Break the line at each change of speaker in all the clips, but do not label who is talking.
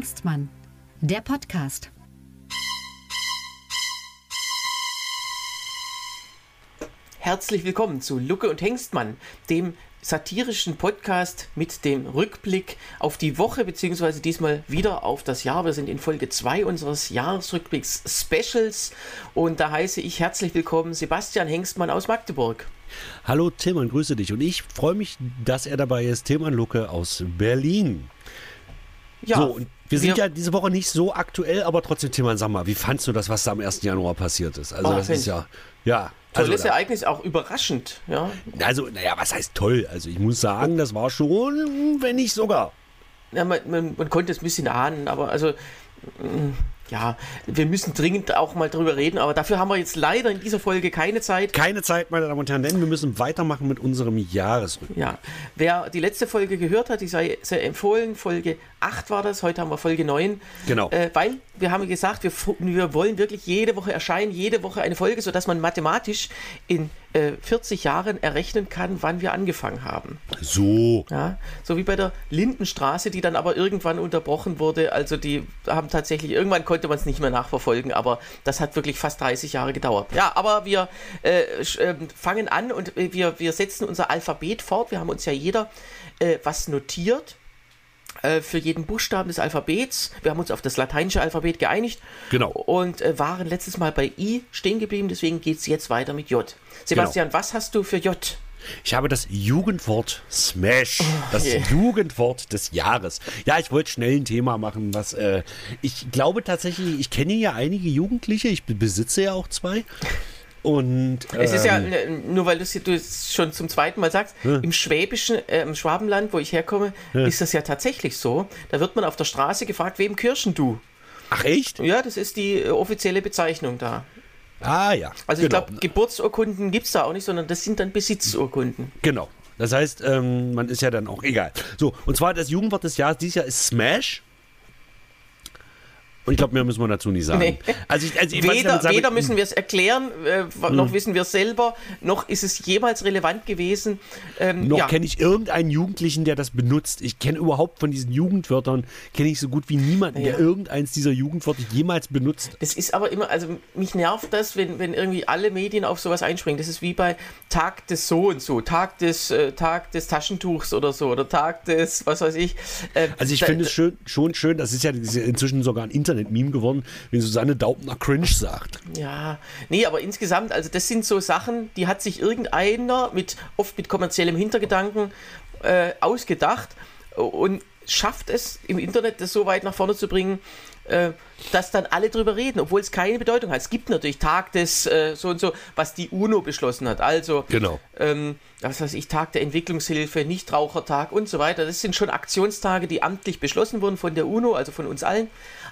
Hengstmann, der Podcast.
Herzlich willkommen zu Lucke und Hengstmann, dem satirischen Podcast mit dem Rückblick auf die Woche, beziehungsweise diesmal wieder auf das Jahr. Wir sind in Folge 2 unseres Jahresrückblicks Specials und da heiße ich herzlich willkommen Sebastian Hengstmann aus Magdeburg.
Hallo Tillmann, grüße dich und ich freue mich, dass er dabei ist. Tillmann Lucke aus Berlin. Ja, so, und wir sind wir, ja diese Woche nicht so aktuell, aber trotzdem, Tillmann, sag mal, wie fandst du das, was da am 1. Januar passiert ist? Also, oh, das ist ja, ja,
Tolles also, Ereignis, auch überraschend, ja.
Also, naja, was heißt toll? Also ich muss sagen, das war schon, wenn nicht sogar.
Ja, man, man, man konnte es ein bisschen ahnen, aber also mm, ja, wir müssen dringend auch mal drüber reden, aber dafür haben wir jetzt leider in dieser Folge keine Zeit.
Keine Zeit, meine Damen und Herren, denn wir müssen weitermachen mit unserem Jahresrückblick.
Ja, wer die letzte Folge gehört hat, die sei sehr empfohlen. Folge 8 war das, heute haben wir Folge 9.
Genau.
Äh, weil wir haben gesagt, wir, wir wollen wirklich jede Woche erscheinen, jede Woche eine Folge, sodass man mathematisch in äh, 40 Jahren errechnen kann, wann wir angefangen haben.
So.
Ja, so wie bei der Lindenstraße, die dann aber irgendwann unterbrochen wurde. Also die haben tatsächlich, irgendwann konnte man es nicht mehr nachverfolgen, aber das hat wirklich fast 30 Jahre gedauert. Ja, aber wir äh, äh, fangen an und wir, wir setzen unser Alphabet fort. Wir haben uns ja jeder äh, was notiert äh, für jeden Buchstaben des Alphabets. Wir haben uns auf das lateinische Alphabet geeinigt.
Genau.
Und äh, waren letztes Mal bei I stehen geblieben, deswegen geht es jetzt weiter mit J. Sebastian, genau. was hast du für J?
Ich habe das Jugendwort Smash, oh, das yeah. Jugendwort des Jahres. Ja, ich wollte schnell ein Thema machen, was äh, ich glaube tatsächlich, ich kenne ja einige Jugendliche, ich besitze ja auch zwei. Und,
ähm, es ist ja, ähm, nur weil du es schon zum zweiten Mal sagst, ja. im Schwäbischen, äh, im Schwabenland, wo ich herkomme, ja. ist das ja tatsächlich so. Da wird man auf der Straße gefragt, wem kirschen du?
Ach echt?
Ja, das ist die äh, offizielle Bezeichnung da.
Ah ja.
Also genau. ich glaube, Geburtsurkunden gibt es da auch nicht, sondern das sind dann Besitzurkunden.
Genau. Das heißt, ähm, man ist ja dann auch egal. So, und zwar das Jugendwort des Jahres dieses Jahr ist Smash. Und ich glaube, mehr müssen wir dazu nicht sagen. Nee.
Also ich, also ich weder, sagen, weder, müssen wir es erklären, äh, noch hm. wissen wir es selber, noch ist es jemals relevant gewesen.
Ähm, noch ja. kenne ich irgendeinen Jugendlichen, der das benutzt. Ich kenne überhaupt von diesen Jugendwörtern, kenne ich so gut wie niemanden, ja. der irgendeins dieser Jugendwörter jemals benutzt.
Das ist aber immer, also mich nervt das, wenn, wenn irgendwie alle Medien auf sowas einspringen. Das ist wie bei Tag des so und so, Tag des, äh, Tag des Taschentuchs oder so, oder Tag des, was weiß ich.
Äh, also ich finde es schön, schon schön, das ist ja inzwischen sogar ein Internet Internet-Meme geworden, wenn Susanne Daubner cringe sagt.
Ja, nee, aber insgesamt, also das sind so Sachen, die hat sich irgendeiner mit, oft mit kommerziellem Hintergedanken äh, ausgedacht und schafft es im Internet, das so weit nach vorne zu bringen, äh, dass dann alle drüber reden, obwohl es keine Bedeutung hat. Es gibt natürlich Tag des äh, so und so, was die UNO beschlossen hat. Also,
genau.
ähm, was weiß ich, Tag der Entwicklungshilfe, Nichtrauchertag und so weiter. Das sind schon Aktionstage, die amtlich beschlossen wurden von der UNO, also von uns allen.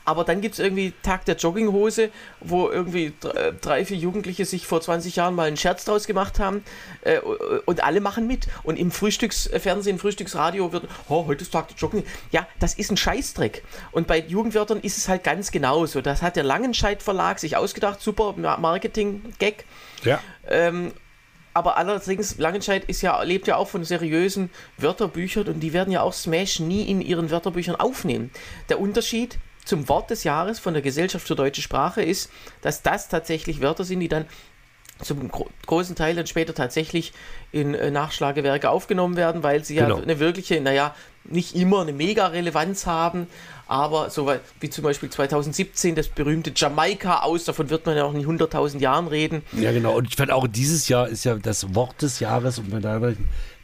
Aber dann gibt es irgendwie Tag der Jogginghose, wo irgendwie äh, drei, vier Jugendliche sich vor 20 Jahren mal einen Scherz draus gemacht haben äh, und alle machen mit. Und im Frühstücksfernsehen, im Frühstücksradio wird, oh, heute ist Tag der Jogging. Ja, das ist ein Scheißdreck. Und bei Jugendwörtern ist es halt ganz genauso. Das hat der Langenscheidt Verlag sich ausgedacht, super Marketing-Gag.
Ja.
Ähm, aber allerdings, Langenscheid ist ja, lebt ja auch von seriösen Wörterbüchern und die werden ja auch Smash nie in ihren Wörterbüchern aufnehmen. Der Unterschied zum Wort des Jahres von der Gesellschaft für deutsche Sprache ist, dass das tatsächlich Wörter sind, die dann zum gro großen Teil dann später tatsächlich in äh, Nachschlagewerke aufgenommen werden, weil sie genau. ja eine wirkliche, naja, nicht immer eine Mega-Relevanz haben, aber so wie zum Beispiel 2017 das berühmte Jamaika aus, davon wird man ja auch in 100.000 Jahren reden.
Ja, genau. Und ich fand auch dieses Jahr ist ja das Wort des Jahres und da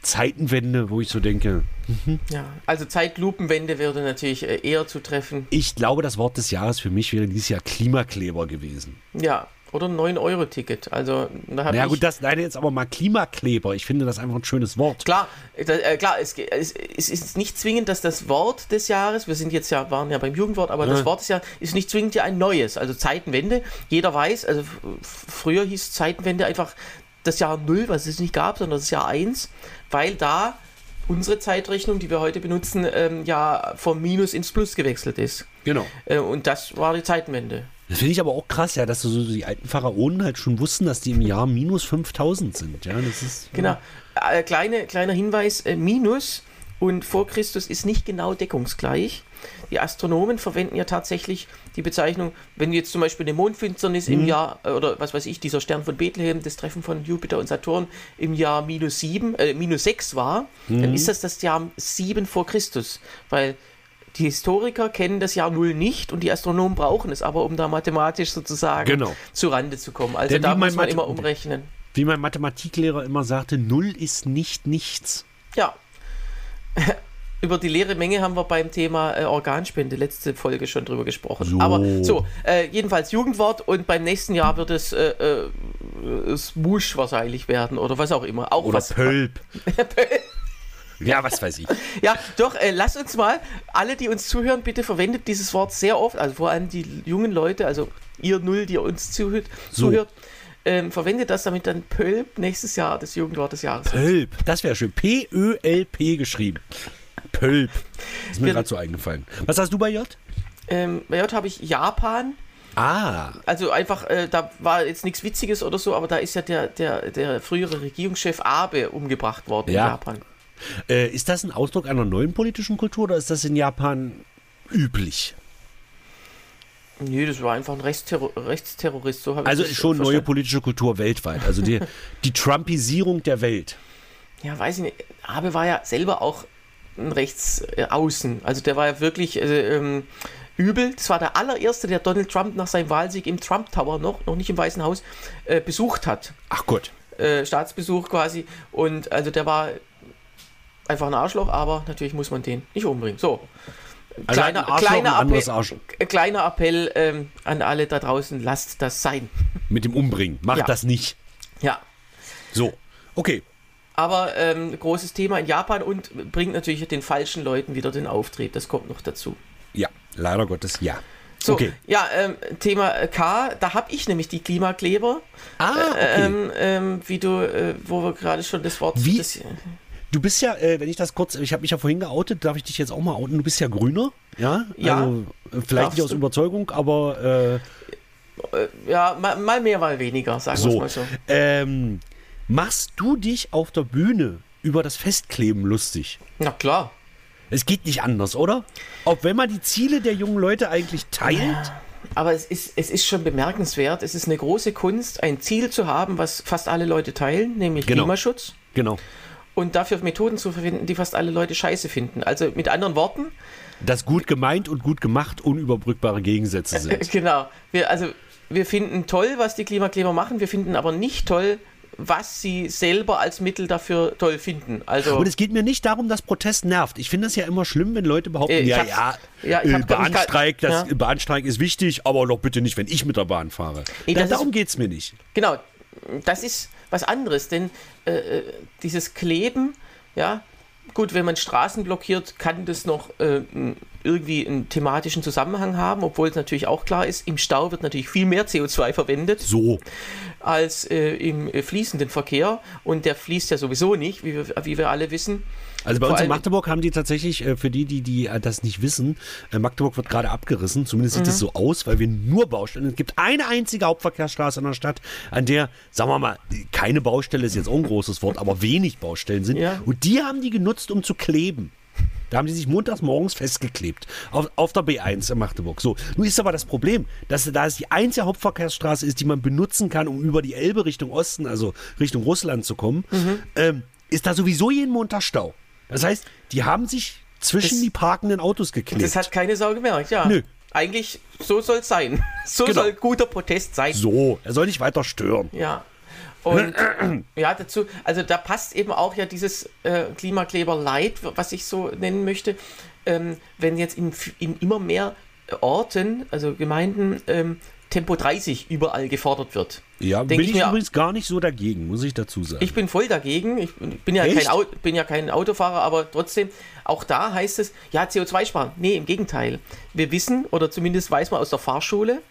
Zeitenwende, wo ich so denke.
Mhm. Ja, also Zeitlupenwende würde natürlich äh, eher zutreffen.
Ich glaube, das Wort des Jahres für mich wäre dieses Jahr Klimakleber gewesen.
Ja, oder ein 9-Euro-Ticket. Also,
da Na ja, gut, das leider jetzt aber mal Klimakleber. Ich finde das einfach ein schönes Wort.
Klar, äh, klar es, es, es, ist nicht zwingend, dass das Wort des Jahres, wir sind jetzt ja, waren ja beim Jugendwort, aber ja. das Wort des Jahres ist nicht zwingend ja ein neues. Also Zeitenwende. Jeder weiß, also früher hieß Zeitenwende einfach das Jahr 0, was es nicht gab, sondern das Jahr 1, weil da unsere Zeitrechnung, die wir heute benutzen, ähm, ja vom Minus ins Plus gewechselt ist.
Genau.
Äh, und das war die Zeitenwende.
Das finde ich aber auch krass, ja, dass so die alten Pharaonen halt schon wussten, dass die im Jahr minus 5000 sind. Ja, das ist.
Genau. Äh, kleine, kleiner Hinweis: äh, Minus und vor Christus ist nicht genau deckungsgleich. Die Astronomen verwenden ja tatsächlich die Bezeichnung, wenn jetzt zum Beispiel eine Mondfinsternis mhm. im Jahr, äh, oder was weiß ich, dieser Stern von Bethlehem, das Treffen von Jupiter und Saturn im Jahr minus sieben, äh, minus sechs war, mhm. dann ist das das Jahr sieben vor Christus, weil die Historiker kennen das Jahr Null nicht und die Astronomen brauchen es aber, um da mathematisch sozusagen
genau.
zu Rande zu kommen. Also Denn da muss man Mathe immer umrechnen.
Wie mein Mathematiklehrer immer sagte, Null ist nicht nichts.
Ja. Über die leere Menge haben wir beim Thema äh, Organspende letzte Folge schon drüber gesprochen. So. Aber so, äh, jedenfalls Jugendwort und beim nächsten Jahr wird es äh, äh, Smush wahrscheinlich werden oder was auch immer. Auch
oder
was,
Pölp. Ja, was weiß ich.
ja, doch, äh, lass uns mal, alle, die uns zuhören, bitte verwendet dieses Wort sehr oft, also vor allem die jungen Leute, also ihr Null, die uns zuhört, so. zuhört ähm, verwendet das, damit dann Pölp nächstes Jahr das Jugendwort des Jahres
Pölp, das wäre schön. P-Ö-L-P geschrieben. Pölp. Ist mir gerade so eingefallen. Was hast du bei J?
Ähm, bei J habe ich Japan.
Ah.
Also einfach, äh, da war jetzt nichts Witziges oder so, aber da ist ja der, der, der frühere Regierungschef Abe umgebracht worden ja. in Japan.
Äh, ist das ein Ausdruck einer neuen politischen Kultur oder ist das in Japan üblich?
Nee, das war einfach ein Rechtsterror Rechtsterrorist. So
also schon neue politische Kultur weltweit. Also die, die Trumpisierung der Welt.
Ja, weiß ich nicht. Abe war ja selber auch ein Rechtsaußen. Also der war ja wirklich äh, ähm, übel. Das war der allererste, der Donald Trump nach seinem Wahlsieg im Trump Tower noch, noch nicht im Weißen Haus, äh, besucht hat.
Ach Gott.
Äh, Staatsbesuch quasi. Und also der war einfach ein Arschloch, aber natürlich muss man den nicht umbringen. So. Also kleiner, kleiner, Appell, kleiner Appell ähm, an alle da draußen, lasst das sein.
Mit dem Umbringen, macht ja. das nicht.
Ja.
So, okay.
Aber ähm, großes Thema in Japan und bringt natürlich den falschen Leuten wieder den Auftrieb. Das kommt noch dazu.
Ja, leider Gottes, ja.
So, okay. ja, ähm, Thema K, da habe ich nämlich die Klimakleber.
Ah, okay.
Ähm, ähm, wie du, äh, wo wir gerade schon das Wort...
Wie?
Das,
Du bist ja, äh, wenn ich das kurz, ich habe mich ja vorhin geoutet, darf ich dich jetzt auch mal outen? Du bist ja Grüner, ja?
Ja.
Also, äh, vielleicht nicht aus du? Überzeugung, aber. Äh,
äh, ja, mal, mal, mehr, mal weniger, sagen wir
so.
mal so.
Ähm, machst du dich auf der Bühne über das Festkleben lustig?
Na klar.
Es geht nicht anders, oder? Auch wenn man die Ziele der jungen Leute eigentlich teilt. Ja,
aber es ist, es ist schon bemerkenswert. Es ist eine große Kunst, ein Ziel zu haben, was fast alle Leute teilen, nämlich
genau.
Klimaschutz.
Genau
und dafür Methoden zu verwenden, die fast alle Leute scheiße finden. Also mit anderen Worten.
Dass gut gemeint und gut gemacht unüberbrückbare Gegensätze sind.
genau. Wir, also wir finden toll, was die Klimakleber machen, wir finden aber nicht toll, was sie selber als Mittel dafür toll finden. Also
und es geht mir nicht darum, dass Protest nervt. Ich finde es ja immer schlimm, wenn Leute behaupten, äh, ja, ja, ja äh, Bahnstreik, das, ja. Bahnstreik ist wichtig, aber doch bitte nicht, wenn ich mit der Bahn fahre. Nee, da, darum geht es mir nicht.
Genau, das ist was anderes, denn äh, äh, dieses Kleben, ja, gut, wenn man Straßen blockiert, kann das noch äh, irgendwie einen thematischen Zusammenhang haben, obwohl es natürlich auch klar ist, im Stau wird natürlich viel mehr CO2 verwendet.
So.
Als äh, im äh, fließenden Verkehr. Und der fließt ja sowieso nicht, wie wir, wie wir alle wissen.
Also bei Vor uns in Magdeburg haben die tatsächlich, äh, für die, die, die äh, das nicht wissen, Magdeburg wird gerade abgerissen. Zumindest sieht es mhm. so aus, weil wir nur Baustellen. Es gibt eine einzige Hauptverkehrsstraße in der Stadt, an der, sagen wir mal, keine Baustelle ist jetzt auch ein großes Wort, aber wenig Baustellen sind. Ja. Und die haben die genutzt, um zu kleben. Da haben die sich montags morgens festgeklebt. Auf, auf der B1 in Magdeburg. So, nun ist aber das Problem, dass da es die einzige Hauptverkehrsstraße ist, die man benutzen kann, um über die Elbe Richtung Osten, also Richtung Russland zu kommen, mhm. ähm, ist da sowieso jeden Montag Stau. Das heißt, die haben sich zwischen das, die parkenden Autos geklebt.
Das hat keine Sau gemerkt, ja.
Nö.
Eigentlich, so soll es sein. So genau. soll guter Protest sein.
So, er soll nicht weiter stören.
Ja. Und ja, dazu, also da passt eben auch ja dieses äh, Klimakleber Light, was ich so nennen möchte. Ähm, wenn jetzt in, in immer mehr Orten, also Gemeinden, ähm, Tempo 30 überall gefordert wird.
Ja, bin ich, ich mir, übrigens gar nicht so dagegen, muss ich dazu sagen.
Ich bin voll dagegen. Ich bin ja, kein, bin ja kein Autofahrer, aber trotzdem, auch da heißt es, ja, CO2 sparen. Nee, im Gegenteil. Wir wissen, oder zumindest weiß man aus der Fahrschule,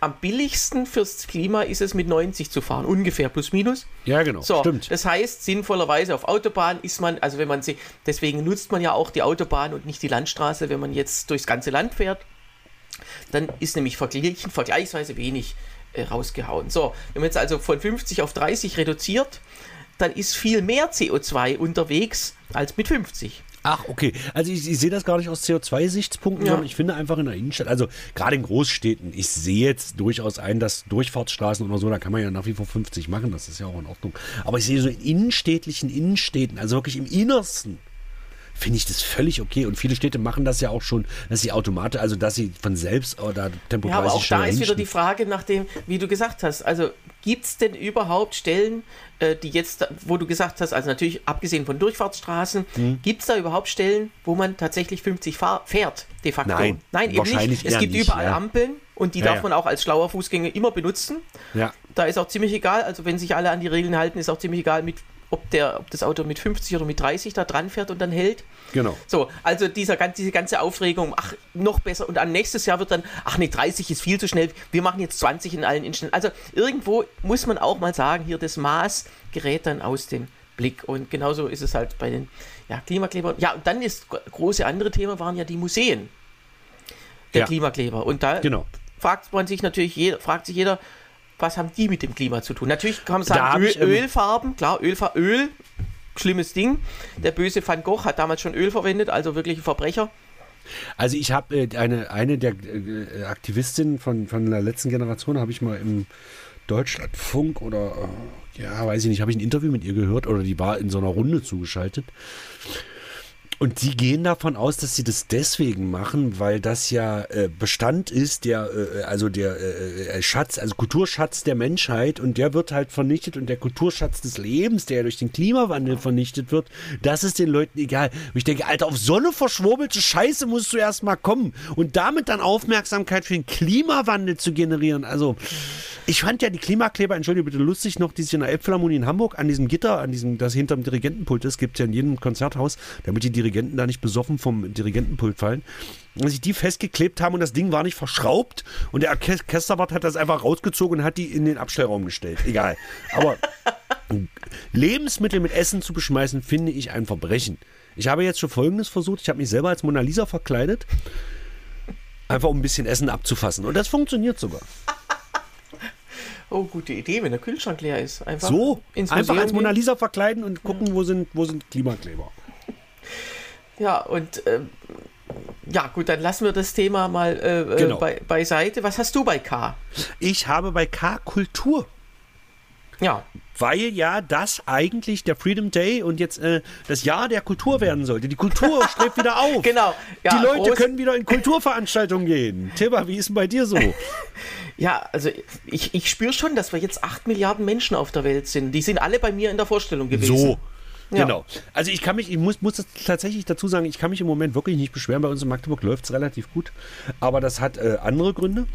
am billigsten fürs Klima ist es mit 90 zu fahren, ungefähr plus minus.
Ja, genau.
So, stimmt. Das heißt, sinnvollerweise auf Autobahn ist man, also wenn man sie, deswegen nutzt man ja auch die Autobahn und nicht die Landstraße, wenn man jetzt durchs ganze Land fährt. Dann ist nämlich verglichen, vergleichsweise wenig äh, rausgehauen. So, wenn man jetzt also von 50 auf 30 reduziert, dann ist viel mehr CO2 unterwegs als mit 50.
Ach, okay. Also ich, ich sehe das gar nicht aus CO2-Sichtspunkten, ja. sondern ich finde einfach in der Innenstadt, also gerade in Großstädten, ich sehe jetzt durchaus ein, dass Durchfahrtsstraßen oder so, da kann man ja nach wie vor 50 machen, das ist ja auch in Ordnung. Aber ich sehe so in innenstädtlichen Innenstädten, also wirklich im Innersten, finde ich das völlig okay. Und viele Städte machen das ja auch schon, dass sie automatisch, also dass sie von selbst oder temporär. Ja, aber
auch da ist wieder die Frage nach dem, wie du gesagt hast. Also gibt es denn überhaupt Stellen, äh, die jetzt, wo du gesagt hast, also natürlich abgesehen von Durchfahrtsstraßen, mhm. gibt es da überhaupt Stellen, wo man tatsächlich 50 fahr fährt, de facto?
Nein,
Nein eben nicht. Es gibt
nicht,
überall
ja.
Ampeln und die ja, darf man auch als schlauer Fußgänger immer benutzen.
Ja.
Da ist auch ziemlich egal, also wenn sich alle an die Regeln halten, ist auch ziemlich egal, mit ob, der, ob das Auto mit 50 oder mit 30 da dran fährt und dann hält.
Genau.
So, also dieser, diese ganze Aufregung, ach, noch besser. Und dann nächstes Jahr wird dann, ach nee, 30 ist viel zu schnell, wir machen jetzt 20 in allen Innenstädten. Also irgendwo muss man auch mal sagen, hier das Maß gerät dann aus dem Blick. Und genauso ist es halt bei den ja, Klimaklebern. Ja, und dann ist große andere Thema waren ja die Museen der ja. Klimakleber. Und da
genau.
fragt man sich natürlich, jeder, fragt sich jeder, was haben die mit dem Klima zu tun? Natürlich kann man sagen, Öl, Ölfarben, klar, Ölfar Öl, schlimmes Ding. Der böse Van Gogh hat damals schon Öl verwendet, also wirklich ein Verbrecher.
Also ich habe äh, eine, eine der äh, Aktivistinnen von, von der letzten Generation, habe ich mal im Deutschlandfunk oder, äh, ja, weiß ich nicht, habe ich ein Interview mit ihr gehört oder die war in so einer Runde zugeschaltet. Und sie gehen davon aus, dass sie das deswegen machen, weil das ja äh, Bestand ist, der, äh, also der äh, äh, Schatz, also Kulturschatz der Menschheit und der wird halt vernichtet und der Kulturschatz des Lebens, der durch den Klimawandel vernichtet wird, das ist den Leuten egal. Und ich denke, Alter, auf so eine verschwurbelte Scheiße musst du erstmal kommen und damit dann Aufmerksamkeit für den Klimawandel zu generieren. Also, ich fand ja die Klimakleber, entschuldige bitte, lustig noch, die sich in der Elbphilharmonie in Hamburg an diesem Gitter, an diesem, das hinterm Dirigentenpult ist, gibt es ja in jedem Konzerthaus, damit die Dirigenten da nicht besoffen vom Dirigentenpult fallen. Als sich die festgeklebt haben und das Ding war nicht verschraubt und der Orchesterwart hat das einfach rausgezogen und hat die in den Abstellraum gestellt. Egal. Aber Lebensmittel mit Essen zu beschmeißen, finde ich ein Verbrechen. Ich habe jetzt schon Folgendes versucht. Ich habe mich selber als Mona Lisa verkleidet. Einfach um ein bisschen Essen abzufassen. Und das funktioniert sogar.
Oh, gute Idee, wenn der Kühlschrank leer ist. Einfach
so, einfach als Mona Lisa verkleiden und gucken, ja. wo, sind, wo sind Klimakleber.
Ja, und äh, ja, gut, dann lassen wir das Thema mal äh, äh, genau. bei, beiseite. Was hast du bei K?
Ich habe bei K Kultur.
Ja.
Weil ja das eigentlich der Freedom Day und jetzt äh, das Jahr der Kultur werden sollte. Die Kultur strebt wieder auf.
Genau.
Ja, die Leute können wieder in Kulturveranstaltungen gehen. Tibba, wie ist denn bei dir so?
ja, also ich, ich spüre schon, dass wir jetzt 8 Milliarden Menschen auf der Welt sind. Die sind alle bei mir in der Vorstellung gewesen.
So. Ja. Genau. Also ich kann mich, ich muss, muss tatsächlich dazu sagen, ich kann mich im Moment wirklich nicht beschweren. Bei uns in Magdeburg läuft es relativ gut. Aber das hat äh, andere Gründe.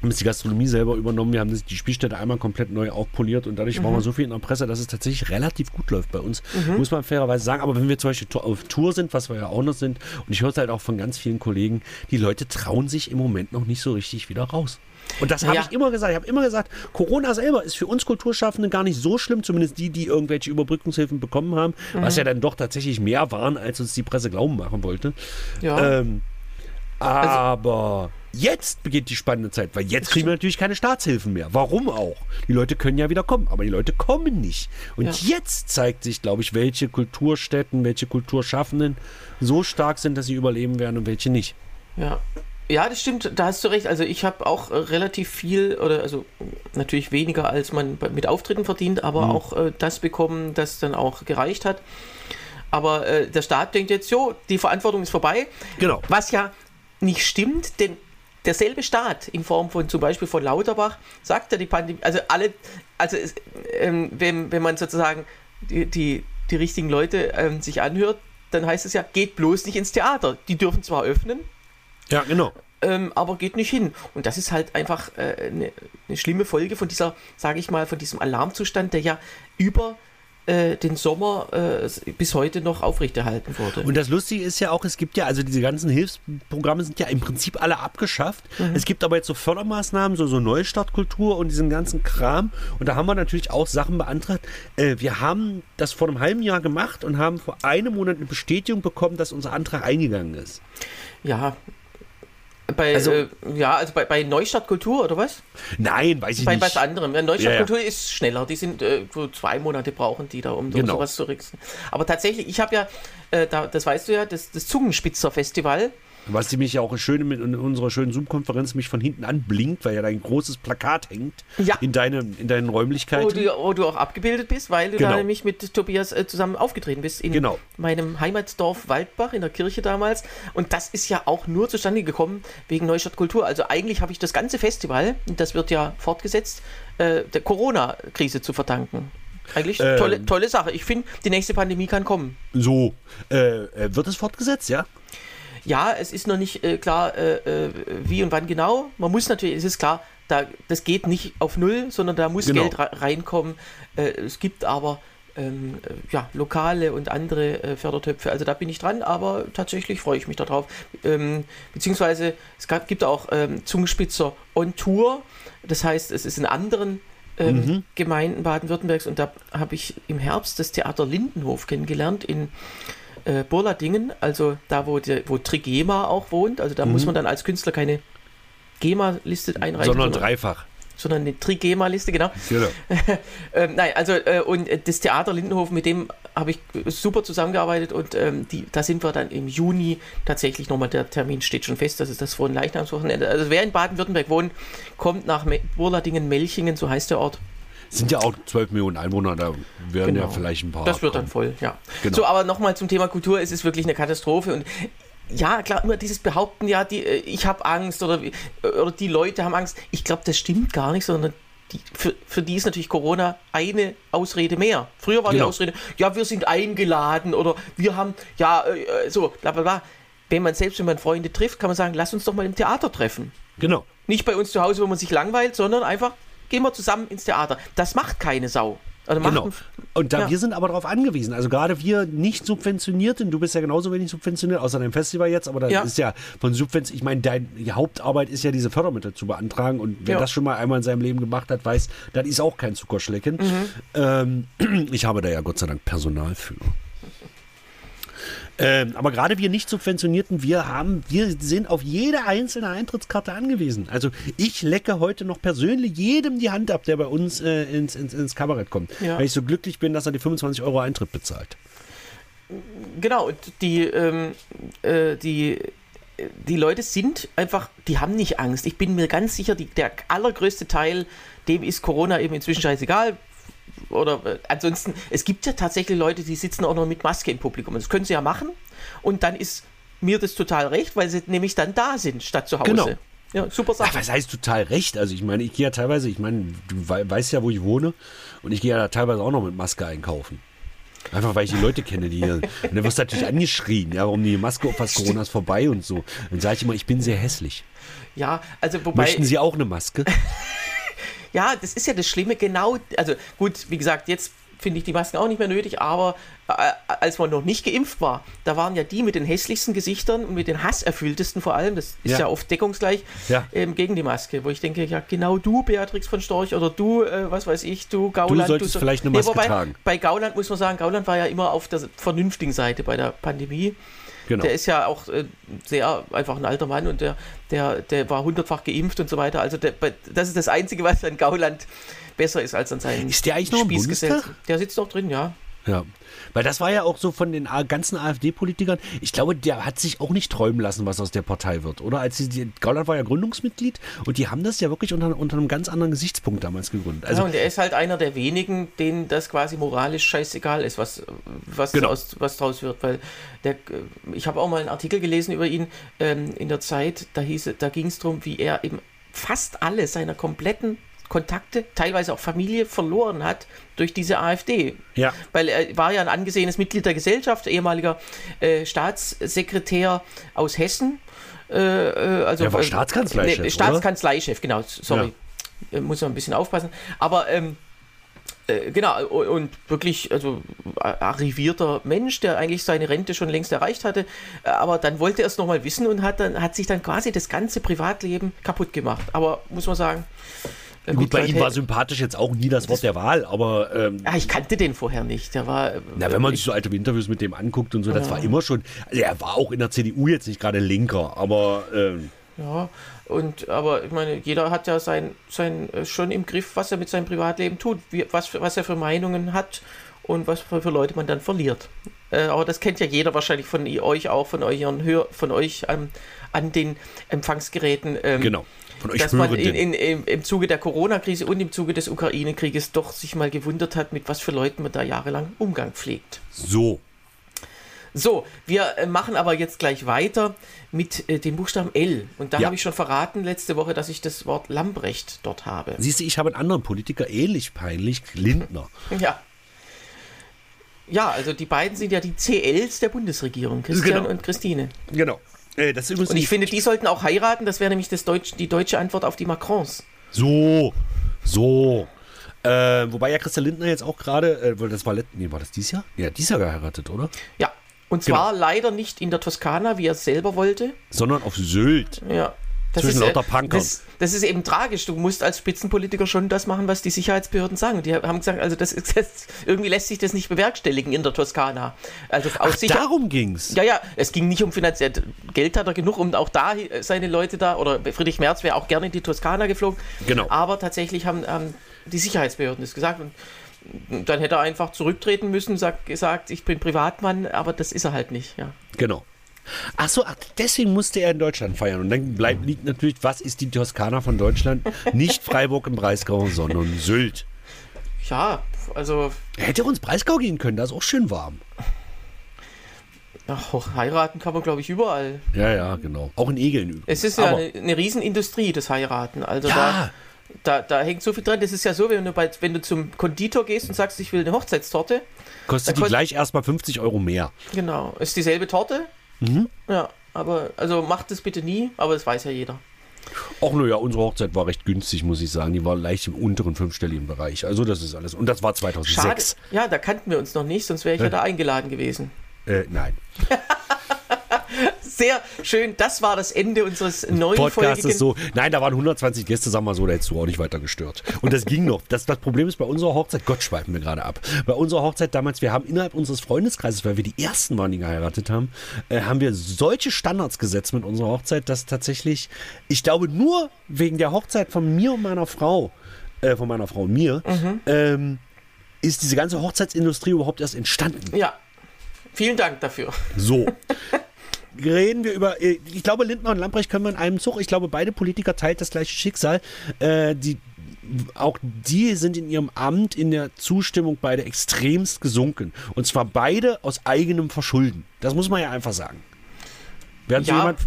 Wir haben jetzt die Gastronomie selber übernommen. Wir haben die Spielstätte einmal komplett neu aufpoliert und dadurch mhm. waren wir so viel in der Presse, dass es tatsächlich relativ gut läuft bei uns. Mhm. Muss man fairerweise sagen. Aber wenn wir zum Beispiel auf Tour sind, was wir ja auch noch sind, und ich höre es halt auch von ganz vielen Kollegen, die Leute trauen sich im Moment noch nicht so richtig wieder raus. Und das habe ja. ich immer gesagt. Ich habe immer gesagt, Corona selber ist für uns Kulturschaffende gar nicht so schlimm, zumindest die, die irgendwelche Überbrückungshilfen bekommen haben, mhm. was ja dann doch tatsächlich mehr waren, als uns die Presse glauben machen wollte.
Ja. Ähm,
aber also, jetzt beginnt die spannende Zeit, weil jetzt kriegen wir natürlich keine Staatshilfen mehr. Warum auch? Die Leute können ja wieder kommen, aber die Leute kommen nicht. Und ja. jetzt zeigt sich, glaube ich, welche Kulturstätten, welche Kulturschaffenden so stark sind, dass sie überleben werden und welche nicht.
Ja, ja, das stimmt, da hast du recht. Also ich habe auch äh, relativ viel, oder also natürlich weniger, als man mit Auftritten verdient, aber mhm. auch äh, das bekommen, das dann auch gereicht hat. Aber äh, der Staat denkt jetzt, so, die Verantwortung ist vorbei.
Genau.
Was ja nicht stimmt, denn derselbe Staat in Form von zum Beispiel von Lauterbach sagt ja die Pandemie, also alle, also ähm, wenn, wenn man sozusagen die, die, die richtigen Leute ähm, sich anhört, dann heißt es ja, geht bloß nicht ins Theater. Die dürfen zwar öffnen,
ja, genau.
Ähm, aber geht nicht hin. Und das ist halt einfach eine äh, ne schlimme Folge von dieser, sage ich mal, von diesem Alarmzustand, der ja über äh, den Sommer äh, bis heute noch aufrechterhalten wurde.
Und das Lustige ist ja auch, es gibt ja, also diese ganzen Hilfsprogramme sind ja im Prinzip alle abgeschafft. Mhm. Es gibt aber jetzt so Fördermaßnahmen, so, so Neustartkultur und diesen ganzen Kram. Und da haben wir natürlich auch Sachen beantragt. Äh, wir haben das vor einem halben Jahr gemacht und haben vor einem Monat eine Bestätigung bekommen, dass unser Antrag eingegangen ist.
Ja, Bei, also, äh, ja, also bei, bei Neustadt Kultur oder was?
Nein, weiß ich
bei
nicht.
Bei was anderem. Ja, Neustadt ja, Kultur ist schneller. Die sind äh, so zwei Monate brauchen die da, um genau. sowas zu richten. Aber tatsächlich, ich habe ja, äh, da, das weißt du ja, das, das Zungenspitzer-Festival
was die mich ja auch schön mit in unserer schönen Zoom-Konferenz mich von hinten anblinkt, weil ja dein großes Plakat hängt ja. in, deinem, in deinen Räumlichkeiten.
Wo du, wo du auch abgebildet bist, weil du genau. da nämlich mit Tobias äh, zusammen aufgetreten bist in genau. meinem Heimatdorf Waldbach in der Kirche damals. Und das ist ja auch nur zustande gekommen wegen Neustadt Kultur. Also eigentlich habe ich das ganze Festival, das wird ja fortgesetzt, äh, der Corona-Krise zu verdanken. Eigentlich ähm, tolle, tolle Sache. Ich finde, die nächste Pandemie kann kommen.
So, äh, äh wird es fortgesetzt, ja?
Ja, es ist noch nicht äh, klar, äh, äh, wie und wann genau. Man muss natürlich, es ist klar, da, das geht nicht auf Null, sondern da muss genau. Geld reinkommen. Äh, es gibt aber ähm, äh, ja, lokale und andere äh, Fördertöpfe. Also da bin ich dran, aber tatsächlich freue ich mich darauf. Ähm, beziehungsweise es gab, gibt auch ähm, Zungenspitzer on Tour. Das heißt, es ist in anderen ähm, mhm. Gemeinden Baden-Württembergs und da habe ich im Herbst das Theater Lindenhof kennengelernt in äh, Burladingen, also da, wo, die, wo Trigema auch wohnt. Also da mhm. muss man dann als Künstler keine GEMA-Liste einreichen.
Sondern, dreifach
sondern eine Trigema-Liste, genau.
genau.
ähm, nein, also äh, und das Theater Lindenhof, mit dem habe ich super zusammengearbeitet und ähm, die, da sind wir dann im Juni tatsächlich nochmal, der Termin steht schon fest, das ist das vor Leichnamswochenende. Also wer in Baden-Württemberg wohnt, kommt nach Burladingen-Melchingen, so heißt der Ort
sind ja auch 12 Millionen Einwohner, da werden genau. ja vielleicht ein paar.
Das wird dann voll, ja. Genau. So, aber nochmal zum Thema Kultur, es ist wirklich eine Katastrophe und ja, klar, immer dieses Behaupten, ja, die, äh, ich habe Angst oder, oder die Leute haben Angst. Ich glaube, das stimmt gar nicht, sondern die, für, für die ist natürlich Corona eine Ausrede mehr. Früher war genau. die Ausrede, ja, wir sind eingeladen oder wir haben, ja, äh, äh, so, bla bla bla. Wenn man selbst, wenn man Freunde trifft, kann man sagen, lass uns doch mal im Theater treffen.
Genau.
Nicht bei uns zu Hause, wo man sich langweilt, sondern einfach gehen wir zusammen ins Theater. Das macht keine Sau.
Also genau. Und da ja. wir sind aber darauf angewiesen. Also gerade wir nicht subventionierten, du bist ja genauso wenig subventioniert, außer deinem Festival jetzt, aber da ja. ist ja von Subvention, ich meine, deine Hauptarbeit ist ja diese Fördermittel zu beantragen und wer ja. das schon mal einmal in seinem Leben gemacht hat, weiß, das ist auch kein Zuckerschlecken. Mhm. Ähm, ich habe da ja Gott sei Dank Personal für. Ähm, aber gerade wir nicht subventionierten, wir haben, wir sind auf jede einzelne Eintrittskarte angewiesen. Also ich lecke heute noch persönlich jedem die Hand ab, der bei uns äh, ins, ins, ins Kabarett kommt. Ja. Weil ich so glücklich bin, dass er die 25 Euro Eintritt bezahlt.
Genau, die, ähm, äh, die die Leute sind einfach, die haben nicht Angst. Ich bin mir ganz sicher, die, der allergrößte Teil, dem ist Corona eben inzwischen scheißegal oder äh, ansonsten, es gibt ja tatsächlich Leute, die sitzen auch noch mit Maske im Publikum. Das können sie ja machen und dann ist mir das total recht, weil sie nämlich dann da sind, statt zu Hause. Genau.
Ja, super Sache. Ach, was heißt total recht? Also ich meine, ich gehe ja teilweise, ich meine, du weißt ja, wo ich wohne und ich gehe ja da teilweise auch noch mit Maske einkaufen. Einfach weil ich die Leute kenne, die hier. Und dann wirst du natürlich angeschrien, ja, warum die Maske auf was Corona ist vorbei und so. Dann sage ich immer, ich bin sehr hässlich.
Ja, also wobei.
Möchten Sie auch eine Maske?
Ja, das ist ja das Schlimme, genau. Also gut, wie gesagt, jetzt finde ich die Masken auch nicht mehr nötig, aber äh, als man noch nicht geimpft war, da waren ja die mit den hässlichsten Gesichtern und mit den hasserfülltesten vor allem, das ist ja, ja oft deckungsgleich, ja. ähm, gegen die Maske, wo ich denke, ja genau du, Beatrix von Storch oder du, äh, was weiß ich, du,
Gauland. Du solltest du, vielleicht eine Maske nee, wobei, tragen.
Bei Gauland muss man sagen, Gauland war ja immer auf der vernünftigen Seite bei der Pandemie. Genau. Der ist ja auch äh, sehr einfach ein alter Mann und der, der, der war hundertfach geimpft und so weiter. Also der, das ist das Einzige, was an Gauland besser ist als an seinen
Ist der eigentlich noch im Bundestag?
Der sitzt doch drin, ja.
Ja. Weil das war ja auch so von den ganzen AfD-Politikern. Ich glaube, der hat sich auch nicht träumen lassen, was aus der Partei wird, oder? Als die, Gauland war ja Gründungsmitglied und die haben das ja wirklich unter, unter einem ganz anderen Gesichtspunkt damals gegründet.
Also, ja, und er ist halt einer der wenigen, denen das quasi moralisch scheißegal ist, was, was, genau. draus, was draus wird. Weil der, ich habe auch mal einen Artikel gelesen über ihn ähm, in der Zeit, da, da ging es darum, wie er eben fast alle seiner kompletten Kontakte, teilweise auch Familie verloren hat durch diese AfD.
Ja.
Weil er war ja ein angesehenes Mitglied der Gesellschaft, ehemaliger äh, Staatssekretär aus Hessen.
Äh, äh also, er war Staatskanzleichef.
Ne, Staatskanzleichef, genau, sorry. Ja. Äh, muss man ein bisschen aufpassen. Aber ähm, äh, genau, und wirklich, also arrivierter Mensch, der eigentlich seine Rente schon längst erreicht hatte, aber dann wollte er es nochmal wissen und hat, dann, hat sich dann quasi das ganze Privatleben kaputt gemacht. Aber muss man sagen,
ja, gut, bei ihm war sympathisch jetzt auch nie das Wort der Wahl, aber.
Ähm, ja, ich kannte den vorher nicht. Der war.
Na, wenn man sich so alte Interviews mit dem anguckt und so, das ja. war immer schon. Also er war auch in der CDU jetzt nicht gerade linker, aber. Ähm,
Ja, und aber ich meine, jeder hat ja sein, sein äh, schon im Griff, was er mit seinem Privatleben tut, wie, was, was er für Meinungen hat und was für, für Leute man dann verliert. Äh, aber das kennt ja jeder wahrscheinlich von euch auch, von euren Hör, von euch ähm, an den Empfangsgeräten.
Ähm, genau.
Von euch dass man in, in, im, im Zuge der Corona-Krise und im Zuge des Ukraine-Krieges doch sich mal gewundert hat, mit was für Leuten man da jahrelang Umgang pflegt.
So.
So, wir äh, machen aber jetzt gleich weiter mit äh, dem Buchstaben L. Und da ja. habe ich schon verraten letzte Woche, dass ich das Wort Lambrecht dort habe.
Siehst du, ich habe einen anderen Politiker ähnlich peinlich, Lindner.
Ja. Ja, also die beiden sind ja die CLs der Bundesregierung, Christian genau. und Christine.
Genau.
Äh, und ich finde, die sollten auch heiraten, das wäre nämlich das Deutsch, die deutsche Antwort auf die Macrons.
So, so. Äh, wobei ja Christian Lindner jetzt auch gerade, äh, das war, nee, war das dieses Jahr? Ja, dieses Jahr geheiratet, oder?
Ja, und zwar genau. leider nicht in der Toskana, wie er es selber wollte.
Sondern auf Sylt.
Ja.
Das Zwischen ist, lauter Punkern.
Das, das, ist eben tragisch. Du musst als Spitzenpolitiker schon das machen, was die Sicherheitsbehörden sagen. Die haben gesagt, also das ist das, irgendwie lässt sich das nicht bewerkstelligen in der Toskana. Also
Ach, Sicher darum ging's.
Ja, ja, es ging nicht um finanziell. Geld hat er genug, um auch da seine Leute da, oder Friedrich Merz wäre auch gerne in die Toskana geflogen.
Genau.
Aber tatsächlich haben, haben die Sicherheitsbehörden das gesagt. Und dann hätte er einfach zurücktreten müssen, sagt, gesagt, ich bin Privatmann, aber das ist er halt nicht, ja.
Genau. Ach so, ach, deswegen musste er in Deutschland feiern. Und dann bleibt liegt natürlich, was ist die Toskana von Deutschland? Nicht Freiburg im Breisgau, sondern Sylt.
Ja, also.
Er hätte uns Breisgau gehen können, da ist auch schön warm.
Ach, heiraten kann man, glaube ich, überall.
Ja, ja, genau. Auch in Egeln übrigens.
Es ist ja eine, eine Riesenindustrie, das Heiraten. Also ja, da, da, da hängt so viel dran. Das ist ja so, wenn du, bei, wenn du zum Konditor gehst und sagst, ich will eine Hochzeitstorte.
Kostet die kost gleich erstmal 50 Euro mehr.
Genau. Ist dieselbe Torte.
Mhm.
Ja, aber, also macht das bitte nie, aber das weiß ja jeder.
Ach ja, unsere Hochzeit war recht günstig, muss ich sagen. Die war leicht im unteren fünfstelligen Bereich. Also das ist alles. Und das war 2006. Schade.
Ja, da kannten wir uns noch nicht, sonst wäre ich äh? ja da eingeladen gewesen.
Äh, nein.
Sehr schön. Das war das Ende unseres neuen
Podcasts ist so. Nein, da waren 120 Gäste, sagen wir so, da hättest du auch nicht weiter gestört. Und das ging noch. Das, das Problem ist bei unserer Hochzeit, Gott schweifen wir gerade ab. Bei unserer Hochzeit damals, wir haben innerhalb unseres Freundeskreises, weil wir die ersten waren, die geheiratet haben, äh, haben wir solche Standards gesetzt mit unserer Hochzeit, dass tatsächlich, ich glaube, nur wegen der Hochzeit von mir und meiner Frau, äh, von meiner Frau und mir, mhm. ähm, ist diese ganze Hochzeitsindustrie überhaupt erst entstanden.
Ja. Vielen Dank dafür.
So. reden wir über, äh, ich glaube, Lindner und Lamprecht können wir in einem Zug. Ich glaube, beide Politiker teilt das gleiche Schicksal. Äh, die, auch die sind in ihrem Amt in der Zustimmung beide extremst gesunken. Und zwar beide aus eigenem Verschulden. Das muss man ja einfach sagen.
Während ja. jemand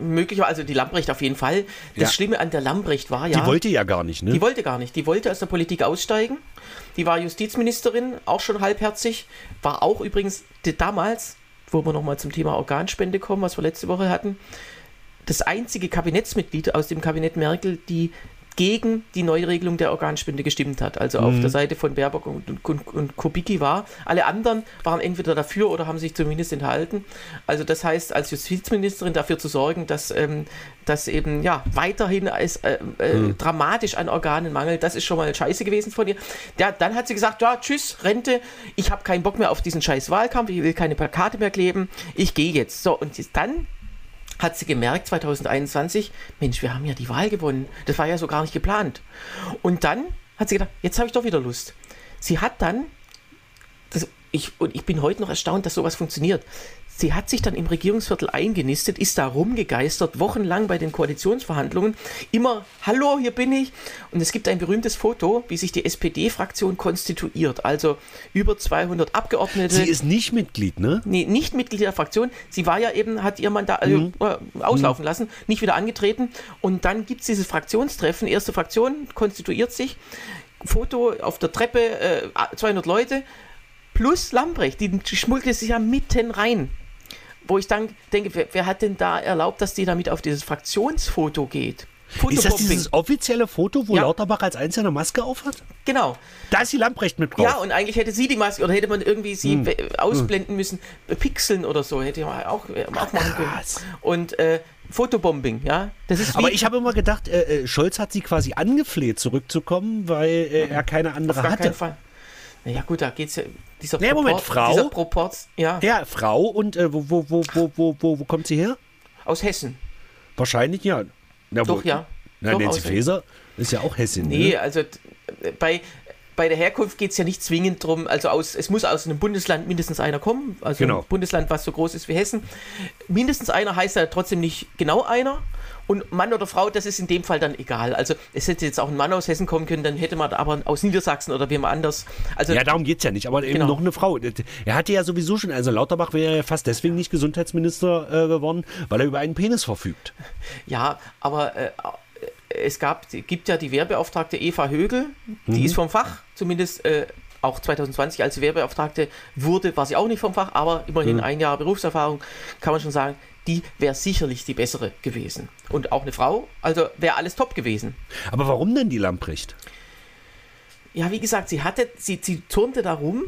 möglicherweise, also die Lambrecht auf jeden Fall. Das ja. Schlimme an der Lambrecht war ja.
Die wollte ja gar nicht, ne?
Die wollte gar nicht. Die wollte aus der Politik aussteigen. Die war Justizministerin, auch schon halbherzig. War auch übrigens damals wo wir nochmal zum Thema Organspende kommen, was wir letzte Woche hatten, das einzige Kabinettsmitglied aus dem Kabinett Merkel, die gegen die Neuregelung der Organspende gestimmt hat. Also mhm. auf der Seite von Baerbock und, und, und Kubicki war. Alle anderen waren entweder dafür oder haben sich zumindest enthalten. Also das heißt, als Justizministerin dafür zu sorgen, dass, ähm, dass eben ja weiterhin es äh, äh, mhm. dramatisch an Organen mangelt, das ist schon mal scheiße gewesen von ihr. Ja, dann hat sie gesagt, ja, tschüss, Rente, ich habe keinen Bock mehr auf diesen scheiß Wahlkampf, ich will keine Plakate mehr kleben, ich gehe jetzt. So, und dann hat sie gemerkt, 2021, Mensch, wir haben ja die Wahl gewonnen. Das war ja so gar nicht geplant. Und dann hat sie gedacht, jetzt habe ich doch wieder Lust. Sie hat dann, das, ich, und ich bin heute noch erstaunt, dass sowas funktioniert. Sie hat sich dann im Regierungsviertel eingenistet, ist da rumgegeistert, wochenlang bei den Koalitionsverhandlungen. Immer, hallo, hier bin ich. Und es gibt ein berühmtes Foto, wie sich die SPD-Fraktion konstituiert. Also über 200 Abgeordnete.
Sie ist nicht Mitglied, ne?
Nee, nicht Mitglied der Fraktion. Sie war ja eben, hat ihr Mandat also, mhm. äh, auslaufen mhm. lassen, nicht wieder angetreten. Und dann gibt es dieses Fraktionstreffen. Erste Fraktion konstituiert sich. Foto auf der Treppe, äh, 200 Leute plus Lambrecht, die schmuggelt sich ja mitten rein wo ich dann denke, wer, wer, hat denn da erlaubt, dass die damit auf dieses Fraktionsfoto geht?
Ist das dieses offizielle Foto, wo ja. Lauterbach als einzelne Maske aufhat?
Genau.
Da ist die Lamprecht mit drauf.
Ja, und eigentlich hätte sie die Maske, oder hätte man irgendwie sie hm. ausblenden müssen, pixeln oder so, hätte man auch, äh, auch machen können. Und äh, Fotobombing, ja.
Das ist Aber ich habe immer gedacht, äh, äh, Scholz hat sie quasi angefleht, zurückzukommen, weil äh, er keine andere Auf gar hatte. Keinen Fall.
Naja, gut, da geht es ja.
Dieser nee, Proport, Moment, Frau.
Dieser Proport, ja.
Ja, Frau und äh, wo, wo, wo, wo, wo, wo, wo kommt sie her?
Aus Hessen.
Wahrscheinlich ja.
Na, Doch, wo, ja.
Na, Doch, Nancy Faeser ist ja auch Hessin.
Nee, ne? also bei, bei der Herkunft geht es ja nicht zwingend darum, also aus, es muss aus einem Bundesland mindestens einer kommen, also genau. ein Bundesland, was so groß ist wie Hessen. Mindestens einer heißt ja trotzdem nicht genau einer. Und Mann oder Frau, das ist in dem Fall dann egal. Also es hätte jetzt auch ein Mann aus Hessen kommen können, dann hätte man aber aus Niedersachsen oder wem anders. Also,
ja, darum geht es ja nicht, aber eben genau. noch eine Frau. Er hatte ja sowieso schon, also Lauterbach wäre ja fast deswegen nicht Gesundheitsminister äh, geworden, weil er über einen Penis verfügt.
Ja, aber äh, es gab, gibt ja die Wehrbeauftragte Eva Högel, die mhm. ist vom Fach, zumindest äh, auch 2020 als Wehrbeauftragte wurde, war sie auch nicht vom Fach, aber immerhin mhm. ein Jahr Berufserfahrung, kann man schon sagen, die wäre sicherlich die bessere gewesen. Und auch eine Frau, also wäre alles top gewesen.
Aber warum denn die Lamprecht?
Ja, wie gesagt, sie hatte, sie, sie turnte da rum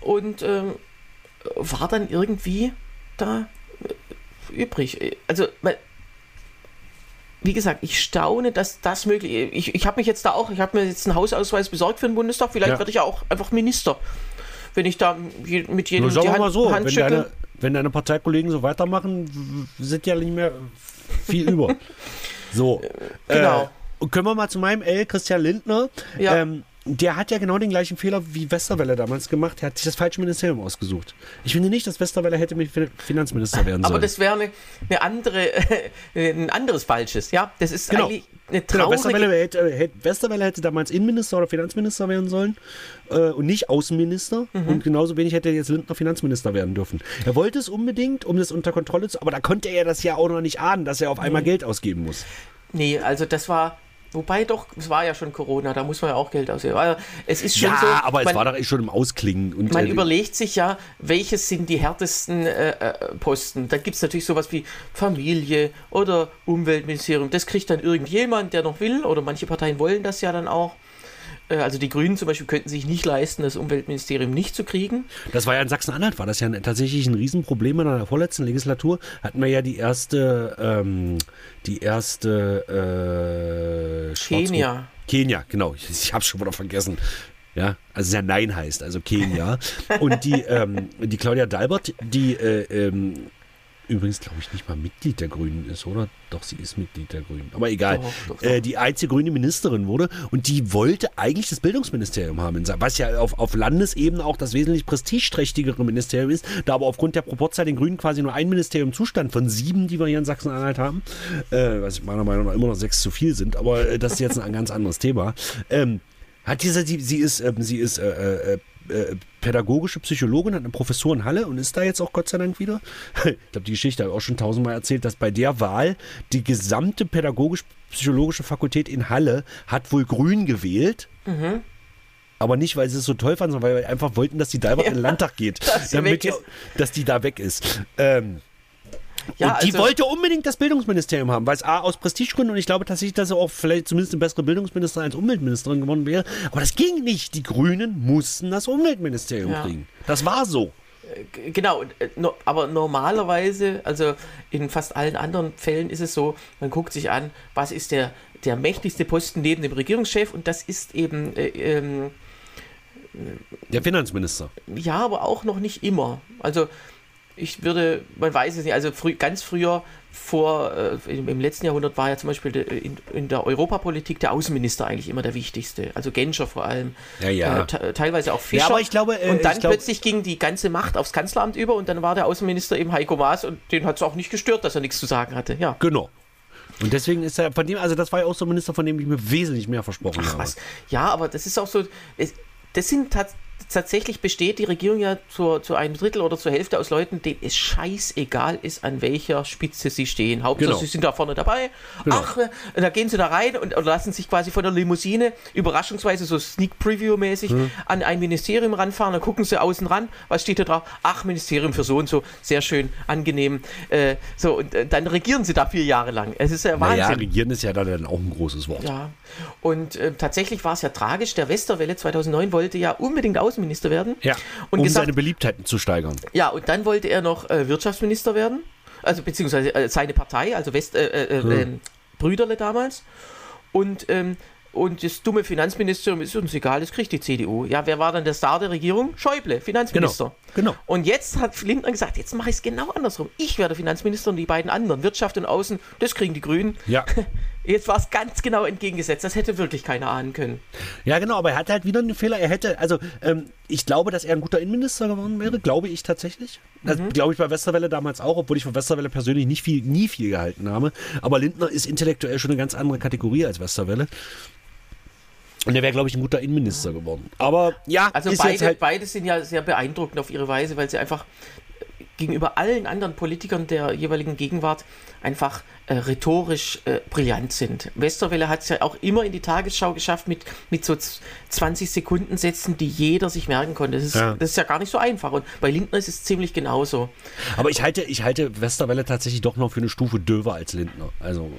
und äh, war dann irgendwie da äh, übrig. Also, wie gesagt, ich staune, dass das möglich ist. Ich, ich habe mich jetzt da auch, ich habe mir jetzt einen Hausausweis besorgt für den Bundestag, vielleicht ja. werde ich ja auch einfach Minister. Wenn ich da mit jedem
Nur die Hand, mal so, Hand wenn deine, wenn deine Parteikollegen so weitermachen, sind ja nicht mehr viel über. So. Genau. Äh, können wir mal zu meinem L, Christian Lindner. Ja. Ähm, der hat ja genau den gleichen Fehler wie Westerwelle damals gemacht. Er hat sich das falsche Ministerium ausgesucht. Ich finde nicht, dass Westerwelle hätte Finanzminister werden sollen.
Aber das wäre eine, eine, andere, ein anderes Falsches. Ja, das ist genau. eigentlich eine traurige... Genau,
Westerwelle hätte, Westerwelle hätte damals Innenminister oder Finanzminister werden sollen äh, und nicht Außenminister. Mhm. Und genauso wenig hätte jetzt Lindner Finanzminister werden dürfen. Er wollte es unbedingt, um das unter Kontrolle zu... Aber da konnte er das ja auch noch nicht ahnen, dass er auf einmal mhm. Geld ausgeben muss.
Nee, also das war Wobei doch, es war ja schon Corona, da muss man ja auch Geld ausgeben. Also es ist schon
ja,
so.
aber man, es war doch eh schon im Ausklingen.
Und, man äh, überlegt sich ja, welches sind die härtesten äh, äh Posten. Da gibt es natürlich sowas wie Familie oder Umweltministerium. Das kriegt dann irgendjemand, der noch will, oder manche Parteien wollen das ja dann auch. Äh, also die Grünen zum Beispiel könnten sich nicht leisten, das Umweltministerium nicht zu kriegen.
Das war ja in Sachsen-Anhalt, war das ja tatsächlich ein Riesenproblem in der vorletzten Legislatur. Hatten wir ja die erste, ähm, die erste äh,
Kenia.
Kenia, genau. Ich, ich habe schon wieder vergessen. Ja, also es ja Nein heißt, also Kenia. Und die, ähm, die Claudia Dalbert, die äh, ähm, übrigens, glaube ich, nicht mal Mitglied der Grünen ist, oder? Doch, sie ist Mitglied der Grünen. Aber egal. Doch, doch, doch. Äh, die einzige grüne Ministerin wurde und die wollte eigentlich das Bildungsministerium haben, was ja auf, auf Landesebene auch das wesentlich prestigeträchtigere Ministerium ist, da aber aufgrund der Proportzahl den Grünen quasi nur ein Ministerium Zustand von sieben, die wir hier in Sachsen-Anhalt haben, äh, was meiner Meinung nach immer noch sechs zu viel sind, aber äh, das ist jetzt ein ganz anderes Thema. Ähm, hat dieser, sie, sie ist, ähm, sie ist äh, äh, pädagogische Psychologin, hat eine Professur in Halle und ist da jetzt auch Gott sei Dank wieder. Ich glaube, die Geschichte habe ich auch schon tausendmal erzählt, dass bei der Wahl die gesamte pädagogisch-psychologische Fakultät in Halle hat wohl grün gewählt. Mhm. Aber nicht, weil sie es so toll fanden, sondern weil wir einfach wollten, dass die Dalbert ja, in den Landtag geht. Dass, damit dass die da weg ist. Ähm, ja, und die also, wollte unbedingt das Bildungsministerium haben, weil es A aus Prestigegründen und ich glaube tatsächlich, dass er auch vielleicht zumindest eine bessere Bildungsministerin als Umweltministerin geworden wäre. Aber das ging nicht. Die Grünen mussten das Umweltministerium ja. kriegen. Das war so.
Äh, genau, äh, aber normalerweise, also in fast allen anderen Fällen ist es so, man guckt sich an, was ist der, der mächtigste Posten neben dem Regierungschef und das ist eben äh, ähm,
der Finanzminister.
Ja, aber auch noch nicht immer. Also ich würde, man weiß es nicht, also früh, ganz früher vor, äh, im, im, letzten Jahrhundert war ja zum Beispiel de, in, in, der Europapolitik der Außenminister eigentlich immer der wichtigste, also Genscher vor allem,
ja, ja.
Äh, teilweise auch Fischer.
Ja, aber ich glaube,
äh, und dann glaub, plötzlich ging die ganze Macht aufs Kanzleramt über und dann war der Außenminister eben Heiko Maas und den hat es auch nicht gestört, dass er nichts zu sagen hatte. Ja.
Genau. Und deswegen ist er von dem, also das war ja auch so ein Minister, von dem ich mir wesentlich mehr versprochen Ach, habe. Was?
Ja, aber das ist auch so, es, das sind tatsächlich tatsächlich besteht die Regierung ja zu, zu einem Drittel oder zur Hälfte aus Leuten, denen es scheißegal ist, an welcher Spitze sie stehen. Hauptsache, genau. sie sind da vorne dabei. Genau. Ach, äh, da gehen sie da rein und, lassen sich quasi von der Limousine überraschungsweise so Sneak Preview-mäßig mhm. an ein Ministerium ranfahren. Dann gucken sie außen ran. Was steht da drauf? Ach, Ministerium für so und so. Sehr schön, angenehm. Äh, so, und äh, dann regieren sie da vier Jahre lang. Es ist ja Wahnsinn. Ja,
regieren ist ja dann auch ein großes Wort.
Ja. Und äh, tatsächlich war es ja tragisch. Der Westerwelle 2009 wollte ja unbedingt außen Außenminister werden.
Ja,
und
um gesagt, seine Beliebtheit zu steigern.
Ja, und dann wollte er noch äh, Wirtschaftsminister werden. Also beziehungsweise äh, seine Partei, also West, äh, äh, hm. Brüderle damals. Und ähm, und das dumme Finanzministerium ist uns egal, das kriegt die CDU. Ja, wer war dann der Star der Regierung? Schäuble, Finanzminister.
Genau. genau.
Und jetzt hat Lindner gesagt, jetzt mache ich es genau andersrum. Ich werde Finanzminister und die beiden anderen, Wirtschaft und Außen, das kriegen die Grünen.
Ja.
Jetzt war es ganz genau entgegengesetzt. Das hätte wirklich keiner ahnen können.
Ja, genau, aber er hatte halt wieder einen Fehler. Er hätte, also ähm, ich glaube, dass er ein guter Innenminister geworden wäre, glaube ich tatsächlich. Das mhm. glaube ich bei Westerwelle damals auch, obwohl ich von Westerwelle persönlich nicht viel, nie viel gehalten habe. Aber Lindner ist intellektuell schon eine ganz andere Kategorie als Westerwelle. Und er wäre, glaube ich, ein guter Innenminister geworden. Aber ja,
also beide, halt beide sind ja sehr beeindruckend auf ihre Weise, weil sie einfach gegenüber allen anderen Politikern der jeweiligen Gegenwart einfach äh, rhetorisch äh, brillant sind. Westerwelle hat es ja auch immer in die Tagesschau geschafft mit, mit so 20 Sekunden Sätzen, die jeder sich merken konnte. Das ist, ja. das ist ja gar nicht so einfach. Und bei Lindner ist es ziemlich genauso.
Aber ich halte, ich halte Westerwelle tatsächlich doch noch für eine Stufe döver als Lindner. Also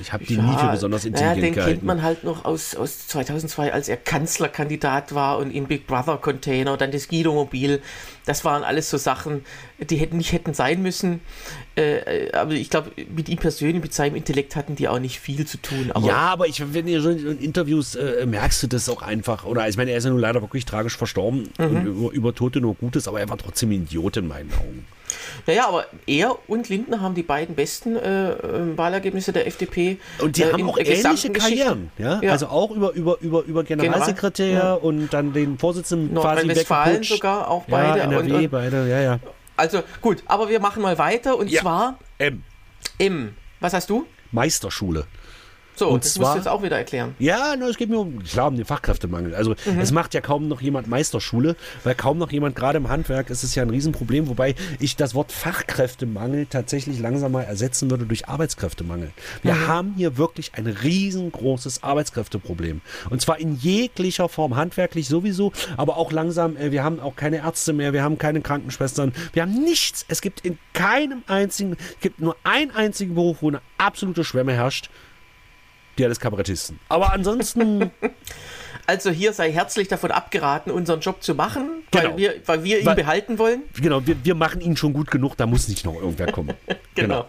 ich habe die ja, nie für besonders intelligent
naja, den gehalten. kennt man halt noch aus, aus 2002, als er Kanzlerkandidat war und im Big Brother Container, dann das Guido-Mobil. Das waren alles so Sachen, die hätten nicht hätten sein müssen. Äh, äh aber ich glaube, mit ihm persönlich, mit seinem Intellekt hatten die auch nicht viel zu tun.
Aber ja, aber ich, wenn ihr schon in Interviews äh, merkst du das auch einfach. Oder ich meine, er ist ja nun leider wirklich tragisch verstorben mhm. und über, über Tote nur Gutes, aber er war trotzdem ein Idiot in meinen Augen.
Naja, aber er und Lindner haben die beiden besten äh, äh Wahlergebnisse der FDP.
Und die äh, haben auch ähnliche Karrieren. Ja? ja? Also auch über, über, über, über Generalsekretär General, ja. und dann den Vorsitzenden
quasi Westfalen sogar auch beide.
Ja, NRW, und, und, beide, ja, ja.
Also gut, aber wir machen mal weiter und
ja.
zwar
M.
M. Was hast du?
Meisterschule.
So, und das zwar, musst du jetzt auch wieder erklären.
Ja, no, es geht mir um, klar, um den Fachkräftemangel. Also mhm. es macht ja kaum noch jemand Meisterschule, weil kaum noch jemand, gerade im Handwerk, ist es ja ein Riesenproblem, wobei ich das Wort Fachkräftemangel tatsächlich langsam mal ersetzen würde durch Arbeitskräftemangel. Wir mhm. haben hier wirklich ein riesengroßes Arbeitskräfteproblem. Und zwar in jeglicher Form, handwerklich sowieso, aber auch langsam, äh, wir haben auch keine Ärzte mehr, wir haben keine Krankenschwestern, wir haben nichts. Es gibt in keinem einzigen, es gibt nur einen einzigen Beruf, wo eine absolute Schwemme herrscht die alles Kabarettisten. Aber ansonsten.
Also hier sei herzlich davon abgeraten, unseren Job zu machen, genau. weil, wir, weil wir ihn weil, behalten wollen.
Genau, wir, wir machen ihn schon gut genug, da muss nicht noch irgendwer kommen.
genau.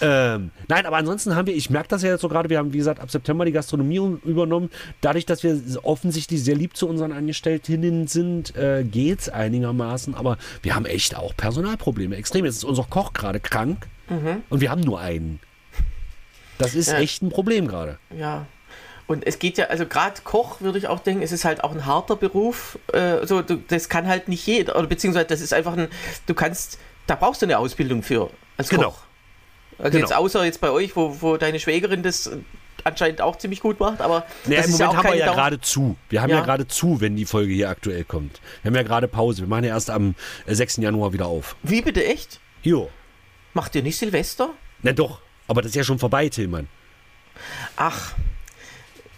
genau. Ähm, nein, aber ansonsten haben wir, ich merke das ja jetzt so gerade, wir haben, wie gesagt, ab September die Gastronomie übernommen. Dadurch, dass wir offensichtlich sehr lieb zu unseren Angestellten sind, äh, geht es einigermaßen, aber wir haben echt auch Personalprobleme. Extrem. Jetzt ist unser Koch gerade krank mhm. und wir haben nur einen. Das ist ja. echt ein Problem gerade.
Ja. Und es geht ja, also gerade Koch würde ich auch denken, es ist halt auch ein harter Beruf. Äh, so, du, das kann halt nicht jeder, oder beziehungsweise das ist einfach ein, du kannst, da brauchst du eine Ausbildung für als genau. Koch. Also genau. jetzt außer jetzt bei euch, wo, wo deine Schwägerin das anscheinend auch ziemlich gut macht, aber
naja, im Moment ja haben wir ja gerade zu. Wir haben ja, ja gerade zu, wenn die Folge hier aktuell kommt. Wir haben ja gerade Pause. Wir machen ja erst am 6. Äh, Januar wieder auf.
Wie bitte echt?
Jo.
Macht ihr nicht Silvester?
Na doch. Aber das ist ja schon vorbei, Tillmann.
Ach,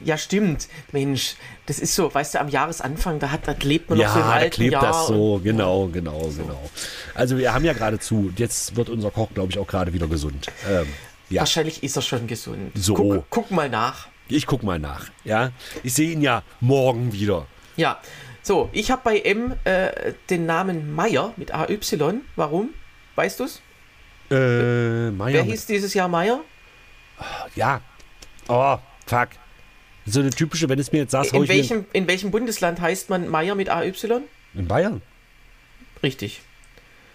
ja, stimmt. Mensch, das ist so, weißt du, am Jahresanfang, da, hat, da lebt man
ja,
noch so im
alten da klebt Jahr das so, genau, genau, so. genau. Also wir haben ja gerade zu. Jetzt wird unser Koch, glaube ich, auch gerade wieder gesund. Ähm,
ja. Wahrscheinlich ist er schon gesund.
So.
Guck, guck, mal nach.
Ich guck mal nach, ja. Ich sehe ihn ja morgen wieder.
Ja. So, ich habe bei M äh, den Namen Meier mit AY. Warum? Weißt du es?
Äh.
Wer hieß dieses Jahr Meier?
Ja. Oh, fuck. So eine typische, wenn es mir jetzt sagst,
in welchem, in welchem Bundesland heißt man Meier mit AY?
In Bayern.
Richtig.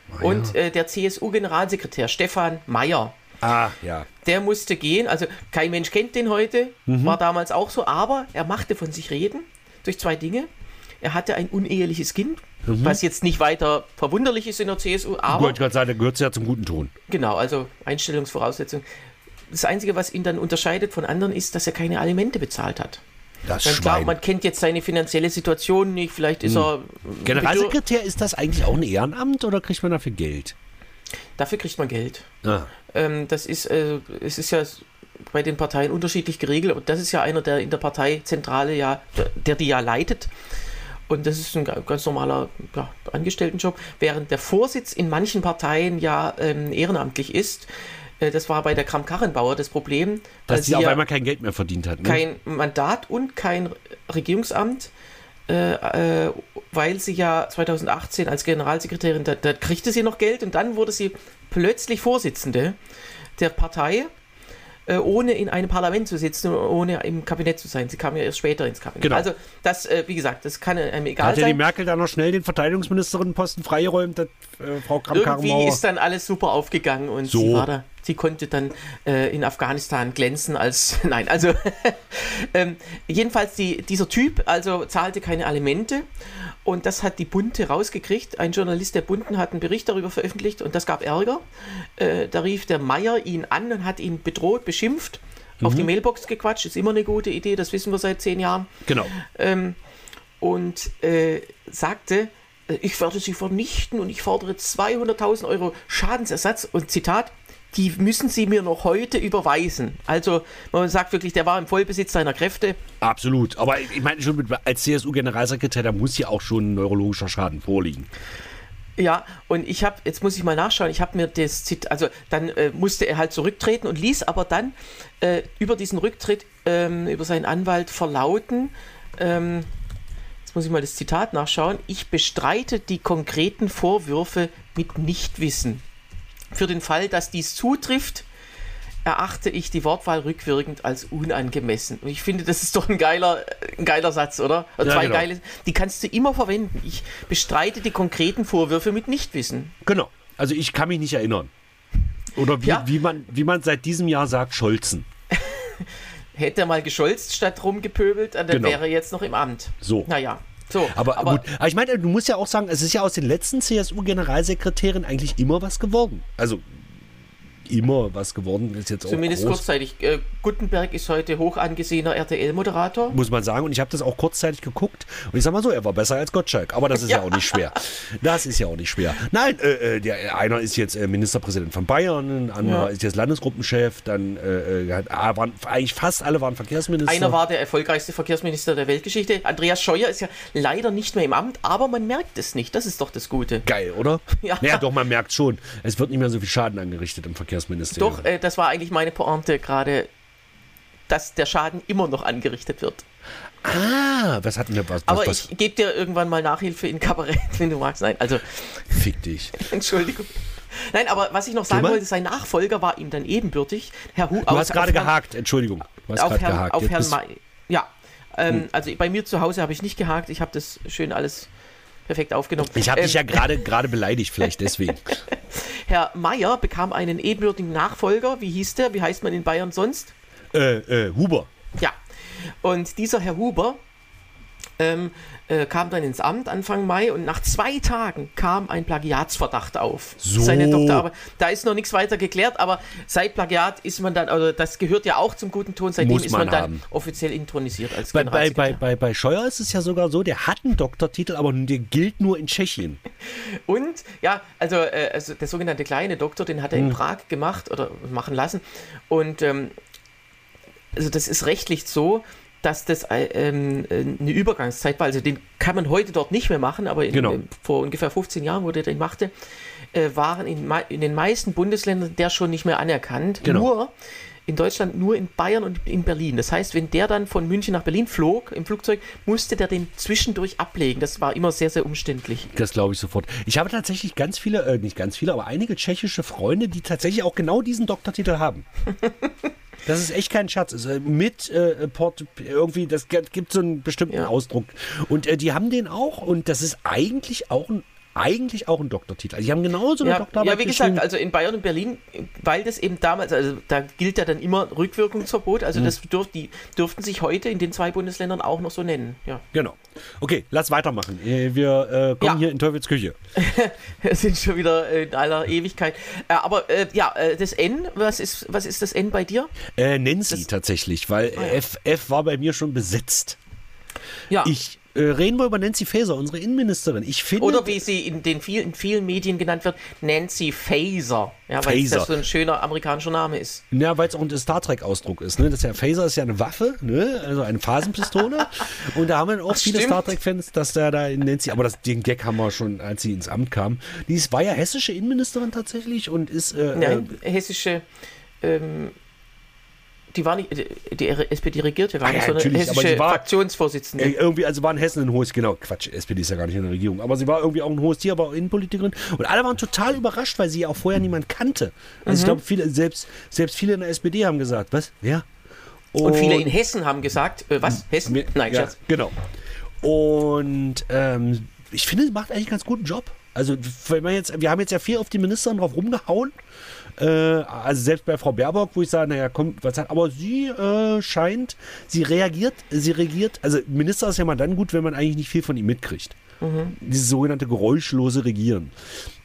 Meier. Und äh, der CSU-Generalsekretär Stefan Meier.
Ah, ja.
Der musste gehen. Also kein Mensch kennt den heute. Mhm. War damals auch so. Aber er machte von sich reden durch zwei Dinge. Er hatte ein uneheliches Kind, mhm. was jetzt nicht weiter verwunderlich ist in der CSU, aber.
Gut, ich gerade sagen, da gehört es ja zum guten Ton.
Genau, also Einstellungsvoraussetzung. Das Einzige, was ihn dann unterscheidet von anderen, ist, dass er keine Alimente bezahlt hat.
Das Dann klar,
man kennt jetzt seine finanzielle Situation nicht, vielleicht ist hm. er.
Generalsekretär, ist das eigentlich auch ein Ehrenamt oder kriegt man dafür Geld?
Dafür kriegt man Geld. Ah. Ähm, das ist, äh, es ist ja bei den Parteien unterschiedlich geregelt und das ist ja einer, der in der Parteizentrale ja, der, der die ja leitet. Und das ist ein ganz normaler ja, Angestelltenjob, während der Vorsitz in manchen Parteien ja ähm, ehrenamtlich ist. Äh, das war bei der Kram-Karrenbauer das Problem.
Dass sie auf einmal kein Geld mehr verdient hat. Ne?
Kein Mandat und kein Regierungsamt, äh, äh, weil sie ja 2018 als Generalsekretärin, da, da kriegte sie noch Geld und dann wurde sie plötzlich Vorsitzende der Partei äh, ohne in einem Parlament zu sitzen, ohne im Kabinett zu sein. Sie kam ja erst später ins Kabinett.
Genau.
Also das, äh, wie gesagt, das kann einem egal
Hat ja
sein.
die Merkel dann noch schnell den Verteidigungsministerinnenposten freigeräumt, das, äh, Frau
Irgendwie
Kramp-Karrenbauer?
ist dann alles super aufgegangen und
So.
sie war da. Sie konnte dann äh, in Afghanistan glänzen als. Nein, also. ähm, jedenfalls, die, dieser Typ also zahlte keine Alimente und das hat die Bunte rausgekriegt. Ein Journalist der Bunten hat einen Bericht darüber veröffentlicht und das gab Ärger. Äh, da rief der Meier ihn an und hat ihn bedroht, beschimpft, auf die Mailbox gequatscht. Ist immer eine gute Idee, das wissen wir seit zehn Jahren
Genau.
ähm, und äh, sagte, äh, ich werde sie vernichten und ich fordere 200.000 Euro Schadensersatz und Zitat, die müssen sie mir noch heute überweisen. Also man sagt wirklich, der war im Vollbesitz seiner Kräfte.
Absolut. Aber ich meine schon, mit, als CSU-Generalsekretär, da muss ja auch schon ein neurologischer Schaden vorliegen.
Ja, und ich habe, jetzt muss ich mal nachschauen, ich habe mir das Zitat, also dann äh, musste er halt zurücktreten und ließ aber dann äh, über diesen Rücktritt, ähm, über seinen Anwalt verlauten, ähm, jetzt muss ich mal das Zitat nachschauen, ich bestreite die konkreten Vorwürfe mit Nichtwissen. Für den Fall, dass dies zutrifft, erachte ich die Wortwahl rückwirkend als unangemessen. Und ich finde, das ist doch ein geiler, ein geiler Satz, oder?
Ja,
zwei
genau.
geile, die kannst du immer verwenden. Ich bestreite die konkreten Vorwürfe mit Nichtwissen.
Genau. Also ich kann mich nicht erinnern. Oder wie,
Ja.
wie, man, wie man seit diesem Jahr sagt, Scholzen.
Hätte er mal gescholzt statt rumgepöbelt, dann
Genau.
wäre er jetzt noch im Amt.
So.
Naja, so.
Aber, gut, aber ich meine, du musst ja auch sagen, es ist ja aus den letzten CSU-Generalsekretären eigentlich immer was geworden. Also immer was geworden ist jetzt auch
Zumindest
groß,
kurzzeitig. Äh, Gutenberg ist heute hoch angesehener RTL-Moderator.
muss man sagen. Und ich habe das auch kurzzeitig geguckt. Und ich sag mal so, er war besser als Gottschalk. Aber das ist ja, auch nicht schwer. Das ist ja auch nicht schwer. Nein, äh, äh, der, einer ist jetzt äh, Ministerpräsident von Bayern, ein anderer
Ja.
ist jetzt Landesgruppenchef, dann äh, ah, waren, eigentlich fast alle waren Verkehrsminister.
Einer war der erfolgreichste Verkehrsminister der Weltgeschichte. Andreas Scheuer ist ja leider nicht mehr im Amt, aber man merkt es nicht. Das ist doch das Gute.
Geil, oder?
Ja.
Naja, doch, man merkt schon. Es wird nicht mehr so viel Schaden angerichtet im Verkehrsministerium.
Doch, äh, das war eigentlich meine Pointe gerade, dass der Schaden immer noch angerichtet wird.
Ah, was hatten wir? Was,
Aber
was,
ich gebe dir irgendwann mal Nachhilfe in Kabarett, wenn du magst. Nein, also,
Fick dich.
Entschuldigung. Nein, aber was ich noch sagen wollte, sein Nachfolger war ihm dann ebenbürtig. Herr Hu
Du hast gerade gehakt, Entschuldigung. Du hast
auf Herrn,
gehakt.
auf Herrn May. Ja, ähm, also bei mir zu Hause habe ich nicht gehakt. Ich habe das schön alles perfekt aufgenommen.
ich habe
Ähm,
dich ja gerade gerade beleidigt, vielleicht deswegen.
Herr Mayer bekam einen ebenbürtigen Nachfolger. Wie hieß der? Wie heißt man in Bayern sonst?
äh, äh, Huber.
Ja. Und dieser Herr Huber ähm, äh, kam dann ins Amt Anfang Mai und nach zwei Tagen kam ein Plagiatsverdacht auf.
So.
Seine Doktorarbeit. Da ist noch nichts weiter geklärt, aber seit Plagiat ist man dann, also das gehört ja auch zum guten Ton, seitdem
Muss
ist man,
man
dann
haben.
offiziell intronisiert als
Bei, bei, bei, bei, bei Scheuer ist es ja sogar so, der hat einen Doktortitel, aber der gilt nur in Tschechien.
Und ja, also, äh, also der sogenannte kleine Doktor, den hat er
Hm.
in Prag gemacht oder machen lassen. Und ähm, also das ist rechtlich so, dass das äh, ähm, äh, eine Übergangszeit war. Also den kann man heute dort nicht mehr machen, aber in,
Genau.
äh, vor ungefähr 15 Jahren, wo der den machte, äh, waren in, in den meisten Bundesländern der schon nicht mehr anerkannt.
Genau.
Nur in Deutschland nur in Bayern und in Berlin. Das heißt, wenn der dann von München nach Berlin flog im Flugzeug, musste der den zwischendurch ablegen. Das war immer sehr, sehr umständlich.
Das glaube ich sofort. Ich habe tatsächlich ganz viele, äh, nicht ganz viele, aber einige tschechische Freunde, die tatsächlich auch genau diesen Doktortitel haben. Das ist echt kein Scherz. Also mit äh, Port, irgendwie, das gibt so einen bestimmten
Ja.
Ausdruck. Und äh, die haben den auch und das ist eigentlich auch ein, eigentlich auch ein Doktortitel. Also die haben genauso eine
Ja,
Doktorarbeit
ja, wie gesagt, also in Bayern und Berlin, weil das eben damals, also da gilt ja dann immer Rückwirkungsverbot, also das dürf, die dürften sich heute in den zwei Bundesländern auch noch so nennen. Ja.
Genau. Okay, lass weitermachen. Äh, Wir äh, kommen
Ja.
hier in Teufels Küche.
Wir sind schon wieder in aller Ewigkeit. Äh, aber äh, ja, äh, das N, was ist, was ist das N bei dir?
Äh, Nancy
Das-
tatsächlich, weil
Ah, ja.
F, F war bei mir schon besetzt.
Ja.
Ich äh, reden wir über Nancy Faeser, unsere Innenministerin. Ich finde,
Oder wie sie in den vielen, in vielen Medien genannt wird, Nancy Faser. Ja, weil
Faeser.
das so ein schöner amerikanischer Name ist.
Ja, weil es auch ein Star Trek-Ausdruck ist. Ne? Das ist ja, Phaser ist ja eine Waffe, ne? also eine Phasenpistole. Und da haben wir auch
Ach,
viele
stimmt.
Star Trek-Fans, dass der da in Nancy, aber das, den Gag haben wir schon, als sie ins Amt kam. Die ist, war ja hessische Innenministerin tatsächlich und ist. Äh,
Nein, hessische ähm, die war nicht, die SPD regiert ja gar ah, nicht, ja, sondern hessische war, Fraktionsvorsitzende.
Irgendwie, also war in Hessen ein hohes, genau, Quatsch, SPD ist ja gar nicht in der Regierung, aber sie war irgendwie auch ein hohes Tier, war Innenpolitikerin und alle waren total überrascht, weil sie ja auch vorher niemand kannte. Also mhm. ich glaube, viele, selbst, selbst viele in der SPD haben gesagt, was, wer?
Und, und viele in Hessen haben gesagt, äh, was, Hessen?
Mir, Nein, ja, Schatz. Genau. Und ähm, ich finde, sie macht eigentlich einen ganz guten Job. Also, wenn man jetzt, wir haben jetzt ja viel auf die Ministerin drauf rumgehauen. Äh, also selbst bei Frau Baerbock, wo ich sage, naja, kommt, was hat, aber sie äh, scheint, sie reagiert, sie regiert, also Minister ist ja mal dann gut, wenn man eigentlich nicht viel von ihm mitkriegt. Mhm. Dieses sogenannte geräuschlose Regieren.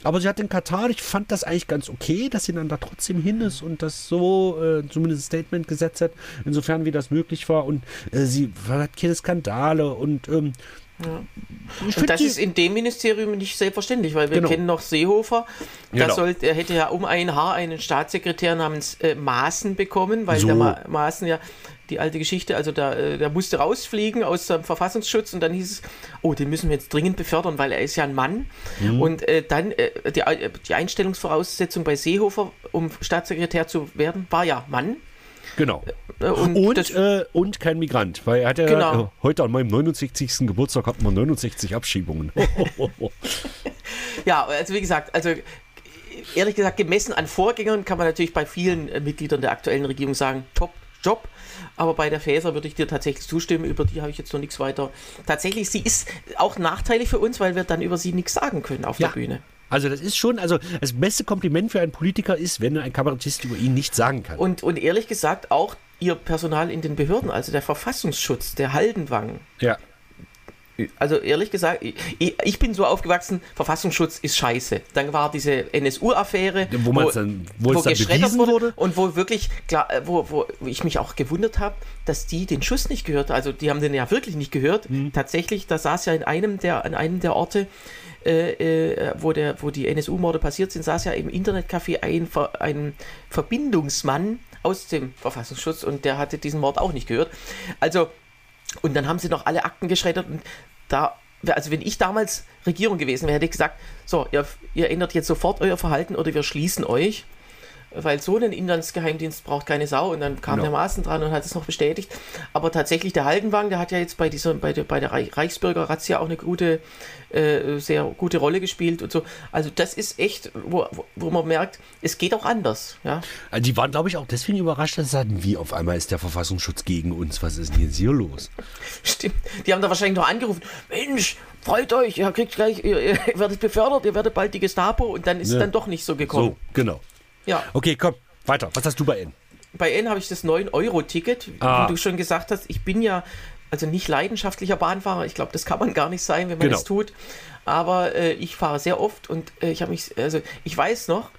Aber sie hat in Katar, ich fand das eigentlich ganz okay, dass sie dann da trotzdem hin ist und das so äh, zumindest ein Statement gesetzt hat, insofern wie das möglich war. Und äh, sie hat keine Skandale und ähm,
ja. Und das ist in dem Ministerium nicht selbstverständlich, weil wir genau. kennen noch Seehofer. Genau. Sollte, er hätte ja um ein Haar einen Staatssekretär namens äh, Maaßen bekommen, weil so. der Ma Maaßen ja die alte Geschichte, also da, äh, der musste rausfliegen aus dem Verfassungsschutz und dann hieß es, oh, den müssen wir jetzt dringend befördern, weil er ist ja ein Mann. Mhm. Und äh, dann äh, die, die Einstellungsvoraussetzung bei Seehofer, um Staatssekretär zu werden, war ja Mann.
Genau. Äh, und, und, äh, und, kein Migrant, weil er hat ja genau. äh, heute an meinem 69. Geburtstag hat man 69 Abschiebungen.
ja, also wie gesagt, also ehrlich gesagt, gemessen an Vorgängern kann man natürlich bei vielen äh, Mitgliedern der aktuellen Regierung sagen, top Job. Aber bei der Fäser würde ich dir tatsächlich zustimmen, über die habe ich jetzt noch nichts weiter. Tatsächlich, sie ist auch nachteilig für uns, weil wir dann über sie nichts sagen können auf ja. der Bühne.
Also das ist schon, also das beste Kompliment für einen Politiker ist, wenn ein Kabarettist über ihn nichts sagen kann.
Und, und ehrlich gesagt auch ihr Personal in den Behörden, also der Verfassungsschutz, der Haldenwang.
Ja.
Also ehrlich gesagt, ich, ich, bin so aufgewachsen, Verfassungsschutz ist scheiße. Dann war diese NSU-Affäre,
wo, wo, dann, wo, wo geschreddert wurde, wurde,
und wo wirklich klar, äh, wo, wo ich mich auch gewundert habe, dass die den Schuss nicht gehört. Also die haben den ja wirklich nicht gehört. Mhm. Tatsächlich, da saß ja in einem der, an einem der Orte äh, äh, wo, der, wo die NSU-Morde passiert sind, saß ja im Internetcafé ein, ein Verbindungsmann aus dem Verfassungsschutz und der hatte diesen Mord auch nicht gehört. Also, und dann haben sie noch alle Akten geschreddert und da, also wenn ich damals Regierung gewesen wäre, hätte ich gesagt, so, ihr, ihr ändert jetzt sofort euer Verhalten oder wir schließen euch weil so ein Inlandsgeheimdienst braucht keine Sau und dann kam genau. der Maaßen dran und hat es noch bestätigt. Aber tatsächlich der Haldenwang, der hat ja jetzt bei dieser, bei der, bei der Reichsbürger-Razzia auch eine gute, äh, sehr gute Rolle gespielt und so. Also das ist echt, wo, wo man merkt, es geht auch anders. Ja?
Also die waren, glaube ich, auch deswegen überrascht, dass sie sagten, wie auf einmal ist der Verfassungsschutz gegen uns, was ist denn jetzt hier los?
Stimmt, die haben da wahrscheinlich noch angerufen, Mensch, freut euch, ihr kriegt gleich, ihr, ihr werdet befördert, ihr werdet bald die Gestapo und dann ist ja. es dann doch nicht so gekommen. So,
genau. Ja. Okay, komm, weiter. Was hast du bei N?
Bei N habe ich das 9-Euro-Ticket. Ah. Wie du schon gesagt hast, ich bin ja also nicht leidenschaftlicher Bahnfahrer. Ich glaube, das kann man gar nicht sein, wenn man genau. das tut. Aber äh, ich fahre sehr oft und äh, ich habe mich, also ich weiß noch,